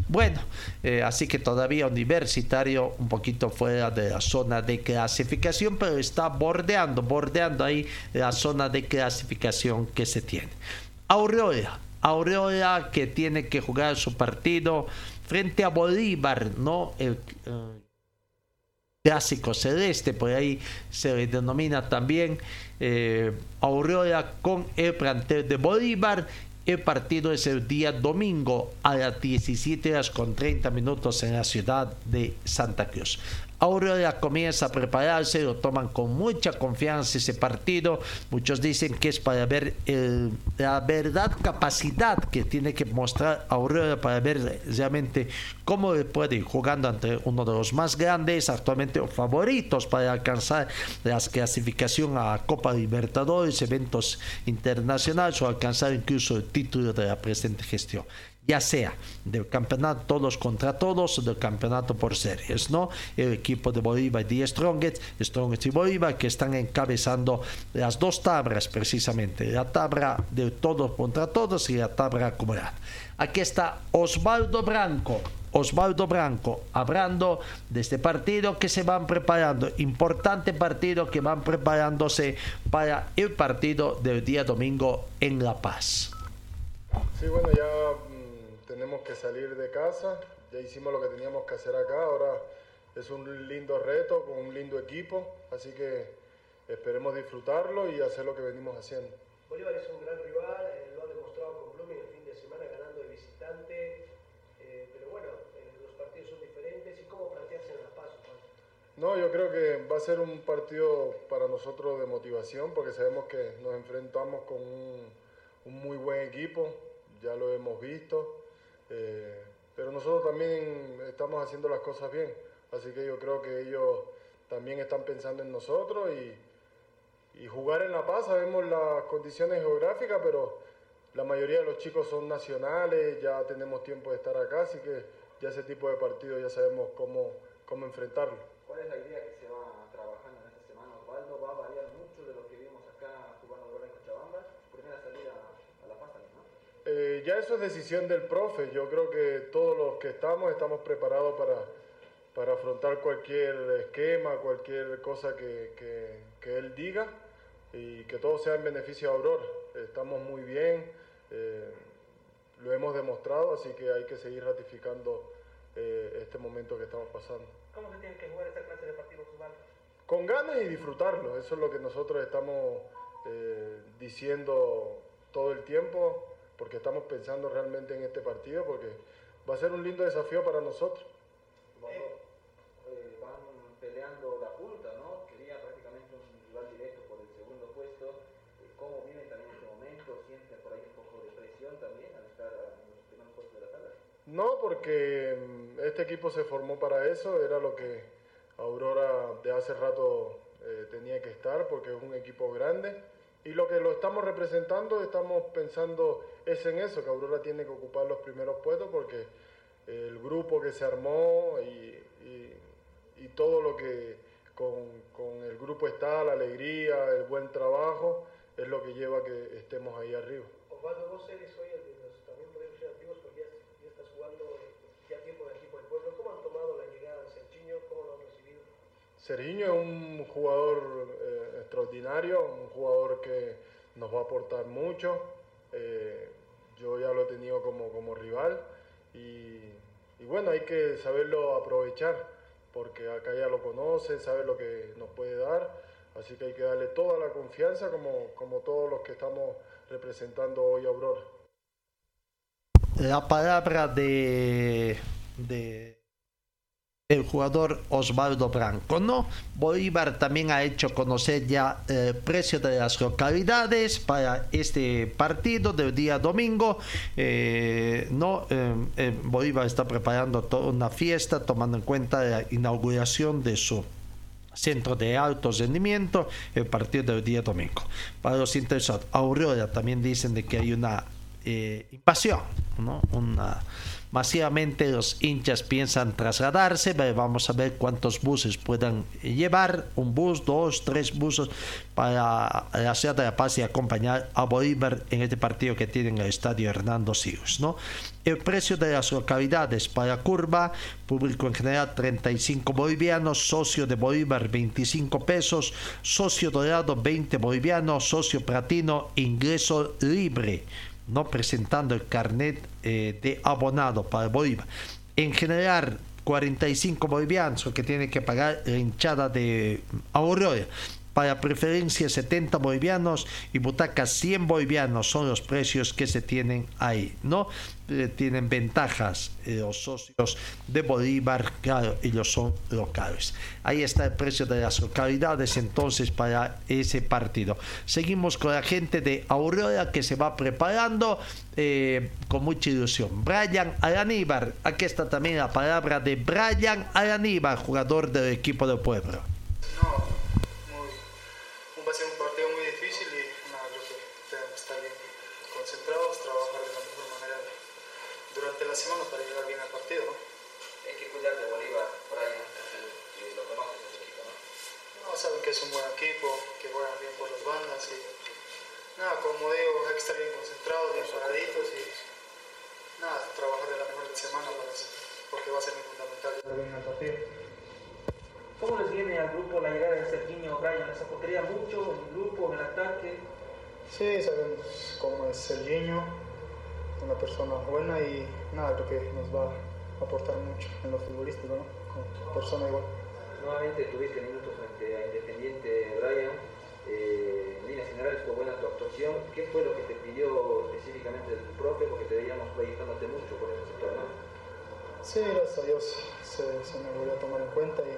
Bueno, eh, así que todavía universitario un poquito fuera de la zona de clasificación, pero está bordeando, bordeando ahí la zona de clasificación que se tiene. Aurora, Aurora que tiene que jugar su partido frente a Bolívar, ¿no? El, eh, clásico celeste, por ahí se denomina también eh, Aurora con el plantel de Bolívar. El partido es el día domingo a las 17 horas con 30 minutos en la ciudad de Santa Cruz. Aurora comienza a prepararse, lo toman con mucha confianza ese partido. Muchos dicen que es para ver la verdad capacidad que tiene que mostrar Aurora para ver realmente cómo puede ir jugando ante uno de los más grandes, actualmente favoritos para alcanzar la clasificación a Copa Libertadores, eventos internacionales o alcanzar incluso el título de la presente gestión ya sea del campeonato todos contra todos o del campeonato por series, ¿no? El equipo de Bolívar y Strongest, Strongest y Bolívar, que están encabezando las dos tablas precisamente, la tabla de todos contra todos y la tabla acumulada. Aquí está Osvaldo Branco. Osvaldo Branco, hablando de este partido que se van preparando, importante partido que van preparándose para el partido del día domingo en La Paz. Sí, bueno, ya tenemos que salir de casa, ya hicimos lo que teníamos que hacer acá, ahora es un lindo reto con un lindo equipo, así que esperemos disfrutarlo y hacer lo que venimos haciendo. Bolívar es un gran rival, eh, lo ha demostrado con Blooming el fin de semana ganando de visitante, eh, pero bueno, eh, los partidos son diferentes y cómo plantearse en La Paz. No, yo creo que va a ser un partido para nosotros de motivación porque sabemos que nos enfrentamos con un, un muy buen equipo, ya lo hemos visto. Eh, pero nosotros también estamos haciendo las cosas bien, así que yo creo que ellos también están pensando en nosotros y, jugar en La Paz, sabemos las condiciones geográficas, pero la mayoría de los chicos son nacionales, ya tenemos tiempo de estar acá, así que ya ese tipo de partidos ya sabemos cómo, cómo enfrentarlo. ¿Cuál es la idea que se va trabajando en esta semana, Osvaldo? ¿Va a variar mucho de lo que vimos acá jugando ahora en Cochabamba? Primera salida a La Paz también, ¿no? Eh, ya eso es decisión del profe. Yo creo que todos los que estamos estamos preparados para, para afrontar cualquier esquema, cualquier cosa que, que, él diga y que todo sea en beneficio de Aurora. Estamos muy bien, eh, lo hemos demostrado, así que hay que seguir ratificando eh, este momento que estamos pasando. ¿Cómo se tiene que jugar esta clase de partidos, Con ganas y disfrutarlo. Eso es lo que nosotros estamos diciendo todo el tiempo porque estamos pensando realmente en este partido, porque va a ser un lindo desafío para nosotros. Eh, van peleando la punta, ¿no? Quería prácticamente un rival directo por el segundo puesto. Eh, ¿Cómo viven también este momento? ¿Sienten por ahí un poco de presión también al estar en los primeros puestos de la tabla? No, porque mm, este equipo se formó para eso, era lo que Aurora de hace rato eh, tenía que estar, porque es un equipo grande y lo que lo estamos representando, estamos pensando es en eso, que Aurora tiene que ocupar los primeros puestos porque el grupo que se armó y, todo lo que con, el grupo está, la alegría, el buen trabajo, es lo que lleva a que estemos ahí arriba. Osvaldo, vos eres hoy el de los, también podemos ser activos porque ya, ya, estás jugando ya tiempo el equipo del pueblo. ¿Cómo han tomado la llegada de Sergiño? ¿Cómo lo han recibido? Sergiño es un jugador eh, extraordinario, un jugador que nos va a aportar mucho. Eh, yo ya lo he tenido como, como rival y, bueno, hay que saberlo aprovechar porque acá ya lo conoce, sabe lo que nos puede dar, así que hay que darle toda la confianza como, como todos los que estamos representando hoy a Aurora. La palabra de el jugador Osvaldo Branco, ¿no? Bolívar también ha hecho conocer ya el precio de las localidades para este partido del día domingo, eh, ¿no? Eh, eh, Bolívar está preparando toda una fiesta tomando en cuenta la inauguración de su centro de alto rendimiento el partido del día domingo. Para los interesados, Aurora también dicen de que hay una invasión, ¿no? Una Masivamente los hinchas piensan trasladarse, vamos a ver cuántos buses puedan llevar, un bus, dos, tres buses para la ciudad de La Paz y acompañar a Bolívar en este partido que tiene en el estadio Hernando Sius. ¿no? El precio de las localidades para curva, público en general 35 bolivianos, socio de Bolívar 25 pesos, socio dorado 20 bolivianos, socio platino ingreso libre no presentando el carnet eh, de abonado para Bolívar. En general, 45 bolivianos que tiene que pagar la hinchada de Aurora. Para preferencia 70 bolivianos y butacas 100 bolivianos son los precios que se tienen ahí, ¿no? Eh, tienen ventajas eh, los socios de Bolívar, claro, ellos son locales. Ahí está el precio de las localidades entonces para ese partido. Seguimos con la gente de Aurora que se va preparando eh, con mucha ilusión. Brian Alaníbar, aquí está también la palabra de Brian Alaníbar, jugador del equipo del pueblo a ser un partido muy difícil y nada, creo que tenemos que estar bien concentrados, trabajar de la mejor manera semana para llegar bien al partido. ¿no? Hay que cuidar de Bolívar, Brian, y lo conoces ese equipo, ¿no? No, saben que es un buen equipo, que juegan bien por las bandas y nada, como digo, hay que estar bien concentrados, bien paraditos y nada, trabajar de la mejor semana para eso, porque va a ser muy fundamental llegar bien al partido. ¿Cómo les viene al grupo la llegada de Serginho Brian? ¿Les aportaría mucho en el grupo, en el ataque? Sí, sabemos cómo es Serginho, una persona buena y nada, creo que nos va a aportar mucho en lo futbolístico, ¿no? Como persona igual. Nuevamente tuviste minutos frente a Independiente Brian. Eh, en líneas generales fue buena tu actuación. ¿Qué fue lo que te pidió específicamente el profe? Porque te veíamos proyectándote mucho por ese sector, ¿no? Sí, gracias a Dios se, se me volvió a tomar en cuenta y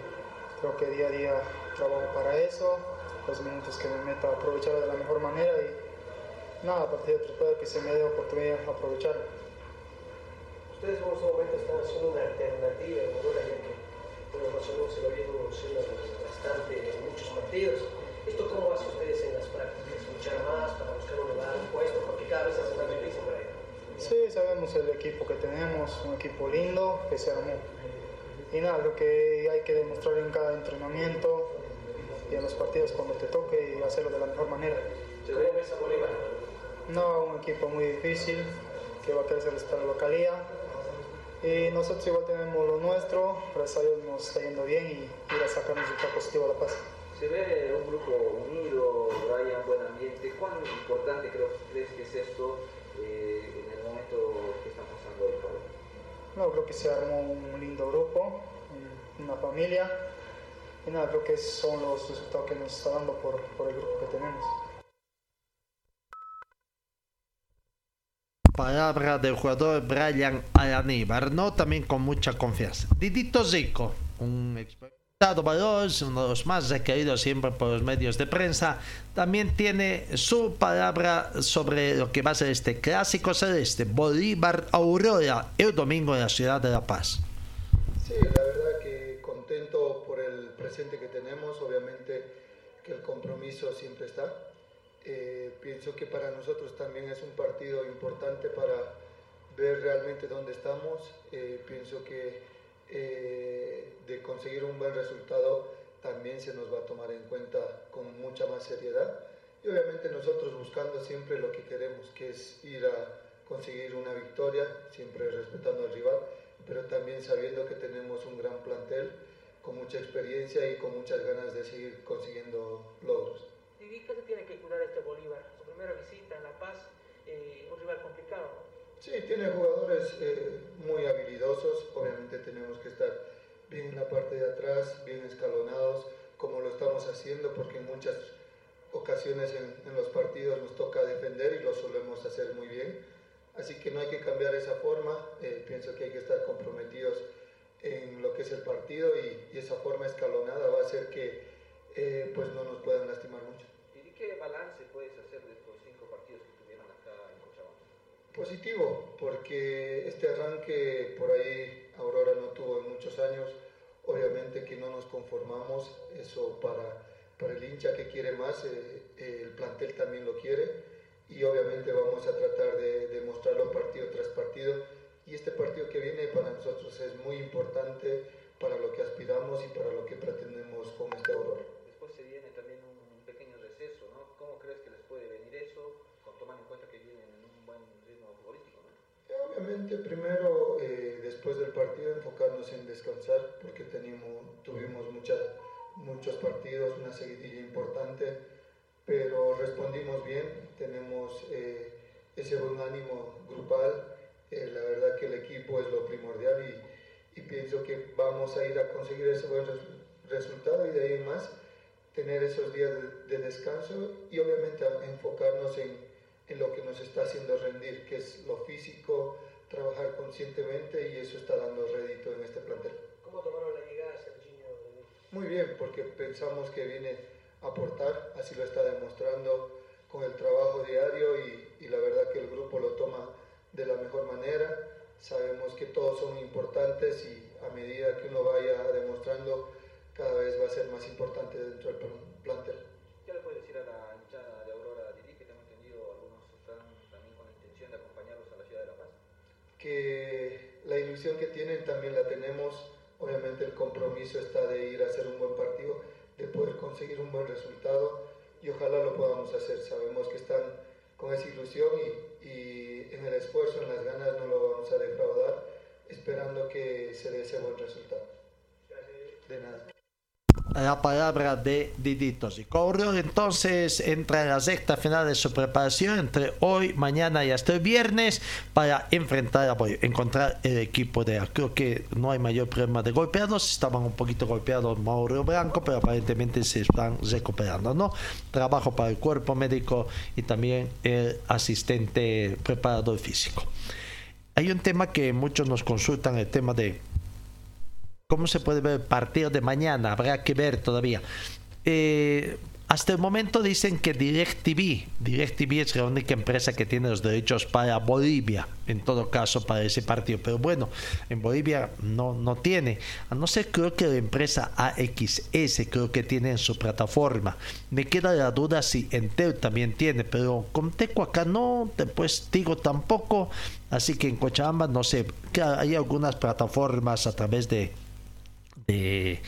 creo que día a día trabajo para eso. Los minutos que me meta aprovechar de la mejor manera y nada, a partir de tratar que se me dé oportunidad aprovecharlo. Ustedes en este momento están haciendo una alternativa Aurora, ya que bueno, más o menos se lo viene evolucionando bastante en muchos partidos. ¿Esto cómo hace ustedes en las prácticas? ¿Luchar más para buscar un lugar, un puesto? Porque cada vez hace más difícil por ahí. Sí, sabemos el equipo que tenemos, un equipo lindo que se armó. Y nada, lo que hay que demostrar en cada entrenamiento y en los partidos cuando te toque y hacerlo de la mejor manera. ¿Cómo ves a Bolívar? No, un equipo muy difícil que va a crecer esta localía. Y nosotros igual tenemos lo nuestro, gracias a Dios nos está yendo bien y ir a sacar un resultado positivo a La Paz. Se ve un grupo unido, Brian, buen ambiente. ¿Cuán importante creo, crees que es esto eh, en el momento que están pasando hoy? Pablo? No, creo que se armó un lindo grupo, un- una familia. Y nada, creo que esos son los resultados que nos está dando por, por el grupo que tenemos. Palabra del jugador Brian Alaníbar, ¿no? También con mucha confianza. Didito Zico, un experimentado valor, uno de los más requeridos siempre por los medios de prensa, también tiene su palabra sobre lo que va a ser este clásico celeste, Bolívar Aurora, el domingo en la ciudad de La Paz. Sí, la verdad que contento por el presente que tenemos, obviamente que el compromiso siempre está. Eh, pienso que para nosotros también es un partido importante para ver realmente dónde estamos. Eh, pienso que eh, de conseguir un buen resultado también se nos va a tomar en cuenta con mucha más seriedad. Y obviamente nosotros buscando siempre lo que queremos, que es ir a conseguir una victoria, siempre respetando al rival, pero también sabiendo que tenemos un gran plantel con mucha experiencia y con muchas ganas de seguir consiguiendo logros. ¿Y qué se tiene que cuidar este Bolívar? Su primera visita en La Paz, eh, un rival complicado. Sí, tiene jugadores eh, muy habilidosos, obviamente tenemos que estar bien en la parte de atrás, bien escalonados, como lo estamos haciendo, porque en muchas ocasiones en, los partidos nos toca defender y lo solemos hacer muy bien. Así que no hay que cambiar esa forma, eh, pienso que hay que estar comprometidos en lo que es el partido y, esa forma escalonada va a hacer que pues no nos puedan lastimar mucho. ¿Y qué balance puedes hacer de estos cinco partidos que tuvieron acá en Cochabamba? Positivo, porque este arranque por ahí Aurora no tuvo en muchos años. Obviamente que no nos conformamos, eso para, para el hincha que quiere más, eh, eh, el plantel también lo quiere y obviamente vamos a tratar de, de mostrarlo partido tras partido. Y este partido que viene para nosotros es muy importante para lo que aspiramos y para lo que pretendemos con este Aurora. Después se viene también un pequeño receso, ¿no? ¿Cómo crees que les puede venir eso, con tomando en cuenta que vienen en un buen ritmo futbolístico, ¿no? Obviamente primero, eh, después del partido, enfocarnos en descansar, porque tenemos, tuvimos muchas, muchos partidos, una seguidilla importante, pero respondimos bien, tenemos eh, ese buen ánimo grupal, eh, la verdad que el equipo es lo primordial y, y pienso que vamos a ir a conseguir ese buen res- resultado y de ahí en más tener esos días de, de descanso y obviamente enfocarnos en, en lo que nos está haciendo rendir, que es lo físico, trabajar conscientemente y eso está dando rédito en este plantel. ¿Cómo tomaron la llegada, Serginho? Muy bien, porque pensamos que viene a aportar, así lo está demostrando con el trabajo diario y, y la verdad que el grupo lo toma de la mejor manera. Sabemos que todos son importantes y a medida que uno vaya demostrando, cada vez va a ser más importante dentro del plantel. ¿Qué le puede decir a la hinchada de Aurora Diri, que tengo entendido algunos están también con la intención de acompañarlos a la ciudad de La Paz? Que la ilusión que tienen también la tenemos, obviamente el compromiso está de ir a hacer un buen partido, de poder conseguir un buen resultado y ojalá lo podamos hacer. Sabemos que están con esa ilusión y, y en el esfuerzo, en las ganas no lo vamos a defraudar, esperando que se dé ese buen resultado. De nada. La palabra de Didito. Y Corrió entonces entra en la sexta final de su preparación entre hoy, mañana y hasta el viernes para enfrentar a encontrar el equipo de Creo que no hay mayor problema de golpeados. Estaban un poquito golpeados Mauro Blanco, pero aparentemente se están recuperando. ¿no? Trabajo para el cuerpo médico y también el asistente preparador físico. Hay un tema que muchos nos consultan, el tema de ¿Cómo se puede ver el partido de mañana? Habrá que ver todavía. Eh, hasta el momento dicen que DirecTV, DirecTV es la única empresa que tiene los derechos para Bolivia, en todo caso para ese partido. Pero bueno, en Bolivia no, no tiene. A no ser creo que la empresa AXS creo que tiene en su plataforma. Me queda la duda si Entel también tiene, pero con Teco acá no, después digo tampoco. Así que en Cochabamba no sé, hay algunas plataformas a través de de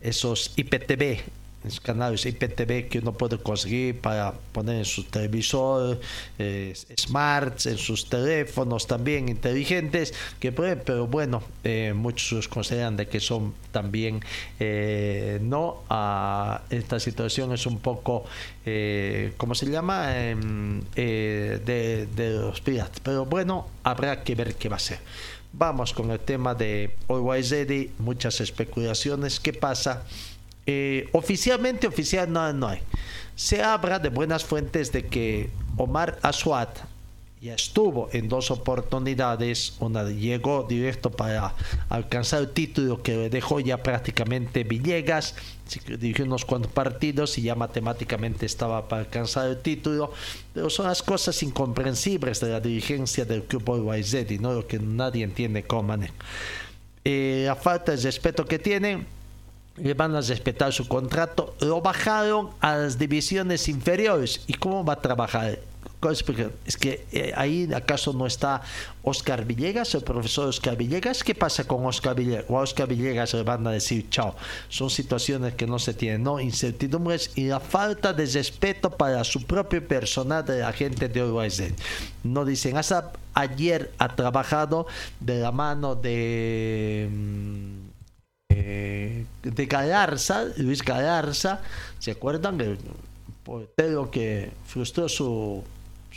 esos IPTV, los canales IPTV que uno puede conseguir para poner en su televisor, eh, smart, en sus teléfonos también inteligentes, que pueden, pero bueno, eh, muchos consideran de que son también eh, no a esta situación es un poco eh, ¿cómo se llama? Em, eh, de, de los piratas, pero bueno, habrá que ver qué va a ser. Vamos con el tema de Ready, muchas especulaciones. ¿Qué pasa? Eh, oficialmente, oficial no hay. Se habla de buenas fuentes de que Omar Aswad ya estuvo en dos oportunidades. Una llegó directo para alcanzar el título que dejó ya prácticamente Villegas. Dirigió unos cuantos partidos y ya matemáticamente estaba para alcanzar el título. Pero son las cosas incomprensibles de la dirigencia del club YZ, ¿no? lo que nadie entiende cómo. Eh, la falta de respeto que tienen le van a respetar su contrato, lo bajaron a las divisiones inferiores. ¿Y cómo va a trabajar? Es que eh, ahí acaso no está Oscar Villegas, el profesor Oscar Villegas. ¿Qué pasa con Oscar Villegas? a Oscar Villegas le van a decir chao. Son situaciones que no se tienen, ¿no? Incertidumbres y la falta de respeto para su propio personal de la gente de OYZ. No dicen, hasta ayer ha trabajado de la mano de mm, eh, de Galarza, Luis Galarza, ¿se acuerdan? El portero que frustró su,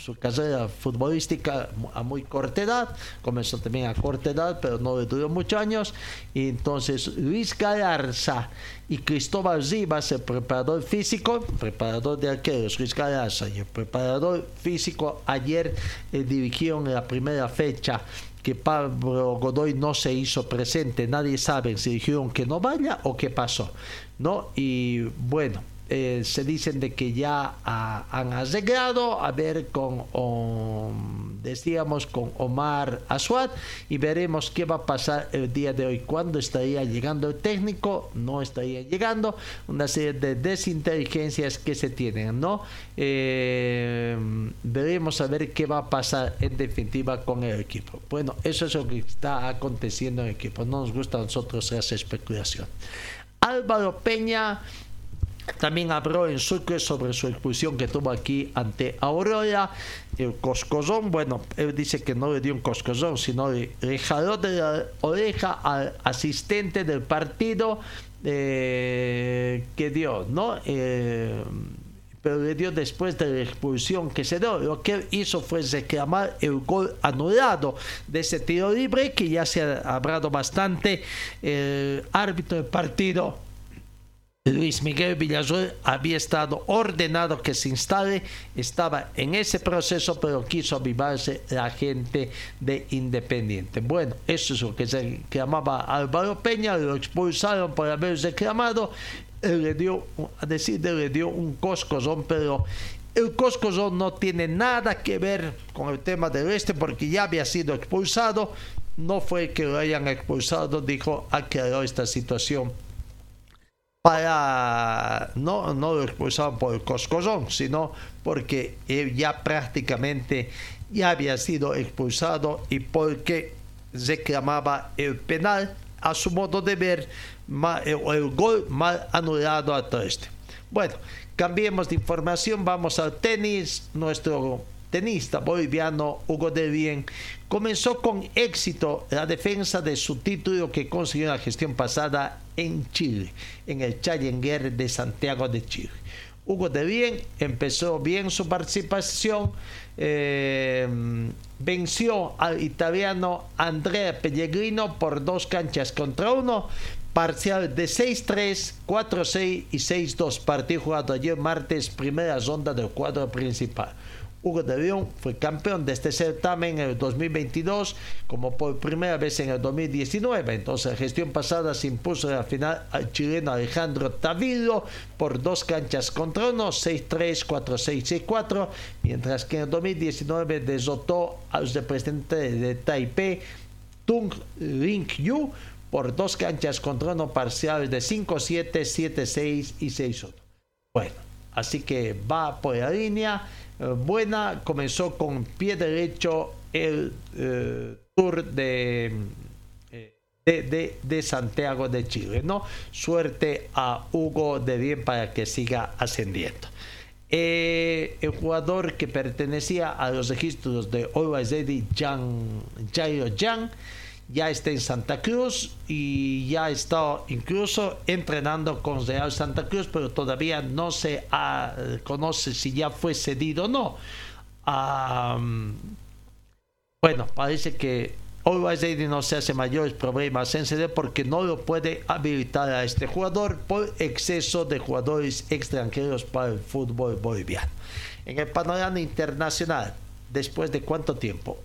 su carrera futbolística a muy corta edad, comenzó también a corta edad, pero no le duró muchos años, y entonces Luis Galarza y Cristóbal Rivas, el preparador físico, preparador de arqueros, Luis Galarza y el preparador físico, ayer eh, dirigieron la primera fecha que Pablo Godoy no se hizo presente, nadie sabe si dijeron que no vaya o qué pasó, ¿no? Y bueno, eh, se dicen de que ya han arreglado a ver con decíamos con Omar Aswad y veremos qué va a pasar el día de hoy. Cuándo estaría llegando el técnico no estaría llegando. Una serie de desinteligencias que se tienen no eh, veremos a ver qué va a pasar en definitiva con el equipo. Bueno eso es lo que está aconteciendo en el equipo. No nos gusta a nosotros esa especulación. Álvaro Peña también habló en Sucre sobre su expulsión que tuvo aquí ante Aurora. El coscozón, bueno, él dice que no le dio un coscozón, sino le, jaló de la oreja al asistente del partido eh, que dio, ¿no? Eh, pero le dio después de la expulsión que se dio. Lo que hizo fue reclamar el gol anulado de ese tiro libre que ya se ha hablado bastante. El árbitro del partido Luis Miguel Villasuel había estado ordenado que se instale, estaba en ese proceso, pero quiso avivarse la gente de Independiente. Bueno, eso es lo que se llamaba Álvaro Peña, lo expulsaron por haber reclamado, le dio, a decir, le dio un coscozón, pero el coscozón no tiene nada que ver con el tema del este porque ya había sido expulsado, no fue que lo hayan expulsado, dijo, aclaró esta situación para no, no lo expulsaron por el coscozón, sino porque él ya prácticamente ya había sido expulsado y porque reclamaba el penal a su modo de ver el, el gol mal anulado a todo este. Bueno, cambiemos de información, vamos al tenis. Nuestro tenista boliviano Hugo de Bien comenzó con éxito la defensa de su título que consiguió en la gestión pasada en Chile, en el Challenger de Santiago de Chile. Hugo de Bien empezó bien su participación, eh, venció al italiano Andrea Pellegrino por dos canchas contra uno, parcial de 6-3, 4-6 y 6-2, partido jugado ayer martes, primera ronda del cuadro principal. Hugo de León fue campeón de este certamen en el 2022, como por primera vez en el 2019. Entonces, la gestión pasada se impuso en la final al chileno Alejandro Tavillo por dos canchas contra uno, 6-3, 4-6, 6-4, mientras que en el 2019 desotó a los representantes de Taipei, Tung Link Yu, por dos canchas contra uno parcial de 5-7, 7-6 y 6-1. Bueno, así que va por la línea buena. Comenzó con pie derecho el eh, Tour eh, de, de, de, Santiago de Chile. ¿no? Suerte a Hugo de Bien para que siga ascendiendo. el jugador que pertenecía a los registros de Always Ready, Jan, Jairo Jan, ya está en Santa Cruz y ya está incluso entrenando con Real Santa Cruz, pero todavía no se conoce si ya fue cedido o no. bueno, parece que Always no se hace mayores problemas en ceder porque no lo puede habilitar a este jugador por exceso de jugadores extranjeros para el fútbol boliviano. En el panorama internacional, después de cuánto tiempo,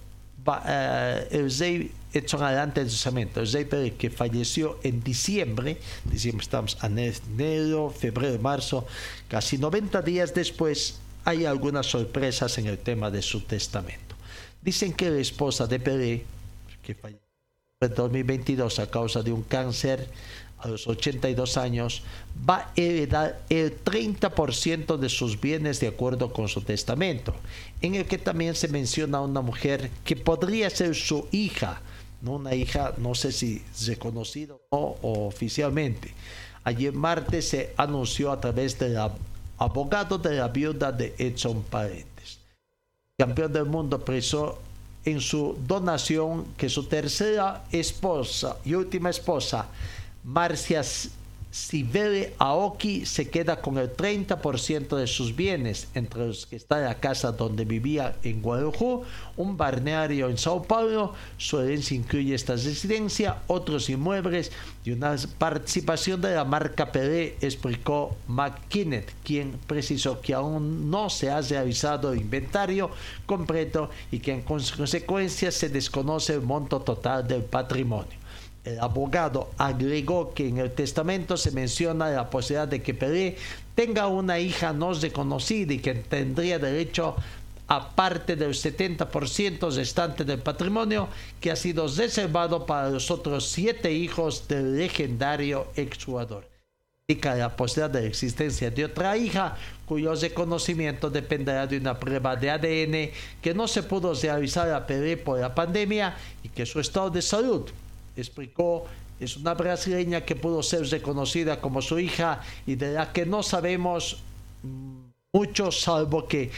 el Zey Edson adelante el cesamiento. El Zey que falleció en diciembre, diciembre estamos en enero, febrero, marzo, casi 90 días después, hay algunas sorpresas en el tema de su testamento. Dicen que la esposa de Pelé, que falleció en 2022 a causa de un cáncer, a los 82 años, va a heredar el 30% de sus bienes de acuerdo con su testamento, en el que también se menciona a una mujer que podría ser su hija, no una hija, no sé si reconocida o oficialmente. Ayer martes se anunció a través del abogado de la viuda de Edson Paredes. campeón del mundo preso en su donación que su tercera esposa y última esposa Marcia Sibele Aoki se queda con el 30% de sus bienes, entre los que está la casa donde vivía en Guarujú, un balneario en Sao Paulo. Su herencia incluye esta residencia, otros inmuebles y una participación de la marca Pelé, explicó McKinnon, quien precisó que aún no se ha realizado el inventario completo y que en consecuencia se desconoce el monto total del patrimonio. El abogado agregó que en el testamento se menciona la posibilidad de que Pelé tenga una hija no reconocida y que tendría derecho a parte del 70% restante del patrimonio que ha sido reservado para los otros siete hijos del legendario exjugador. Indica la posibilidad de la existencia de otra hija cuyo reconocimiento dependerá de una prueba de ADN que no se pudo realizar a Pelé por la pandemia y que su estado de salud explicó, es una brasileña que pudo ser reconocida como su hija y de la que no sabemos mucho, salvo que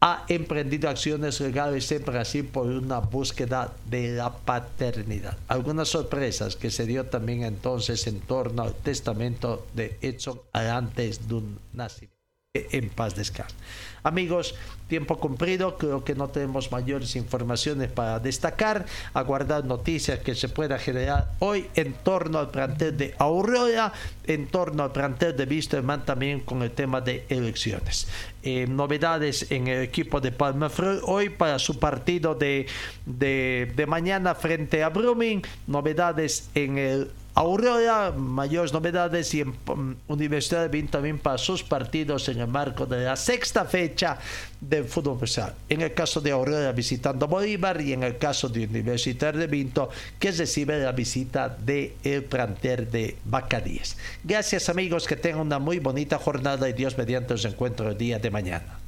ha emprendido acciones legales en Brasil por una búsqueda de la paternidad. Algunas sorpresas que se dio también entonces en torno al testamento de Edson antes de un nacimiento. En paz descanse. Amigos, tiempo cumplido, creo que no tenemos mayores informaciones para destacar, aguardar noticias que se pueda generar hoy en torno al plantel de Aurora, en torno al plantel de Wisterman también con el tema de elecciones. Eh, novedades en el equipo de Palma hoy para su partido de, de, de mañana frente a Brumming, novedades en el Aurora, mayores novedades y mm, Universidad de Vinto también para sus partidos en el marco de la sexta fecha del fútbol profesional. En el caso de Aurora visitando Bolívar y en el caso de Universidad de Vinto que recibe la visita del el planter de Bacadíes. Gracias amigos, que tengan una muy bonita jornada y Dios mediante os encuentro el día de mañana.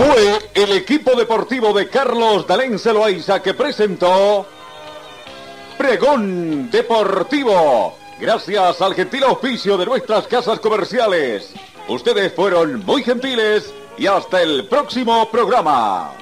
Fue el equipo deportivo de Carlos Dalén Celoaiza que presentó Pregón Deportivo. Gracias al gentil auspicio de nuestras casas comerciales. Ustedes fueron muy gentiles y hasta el próximo programa.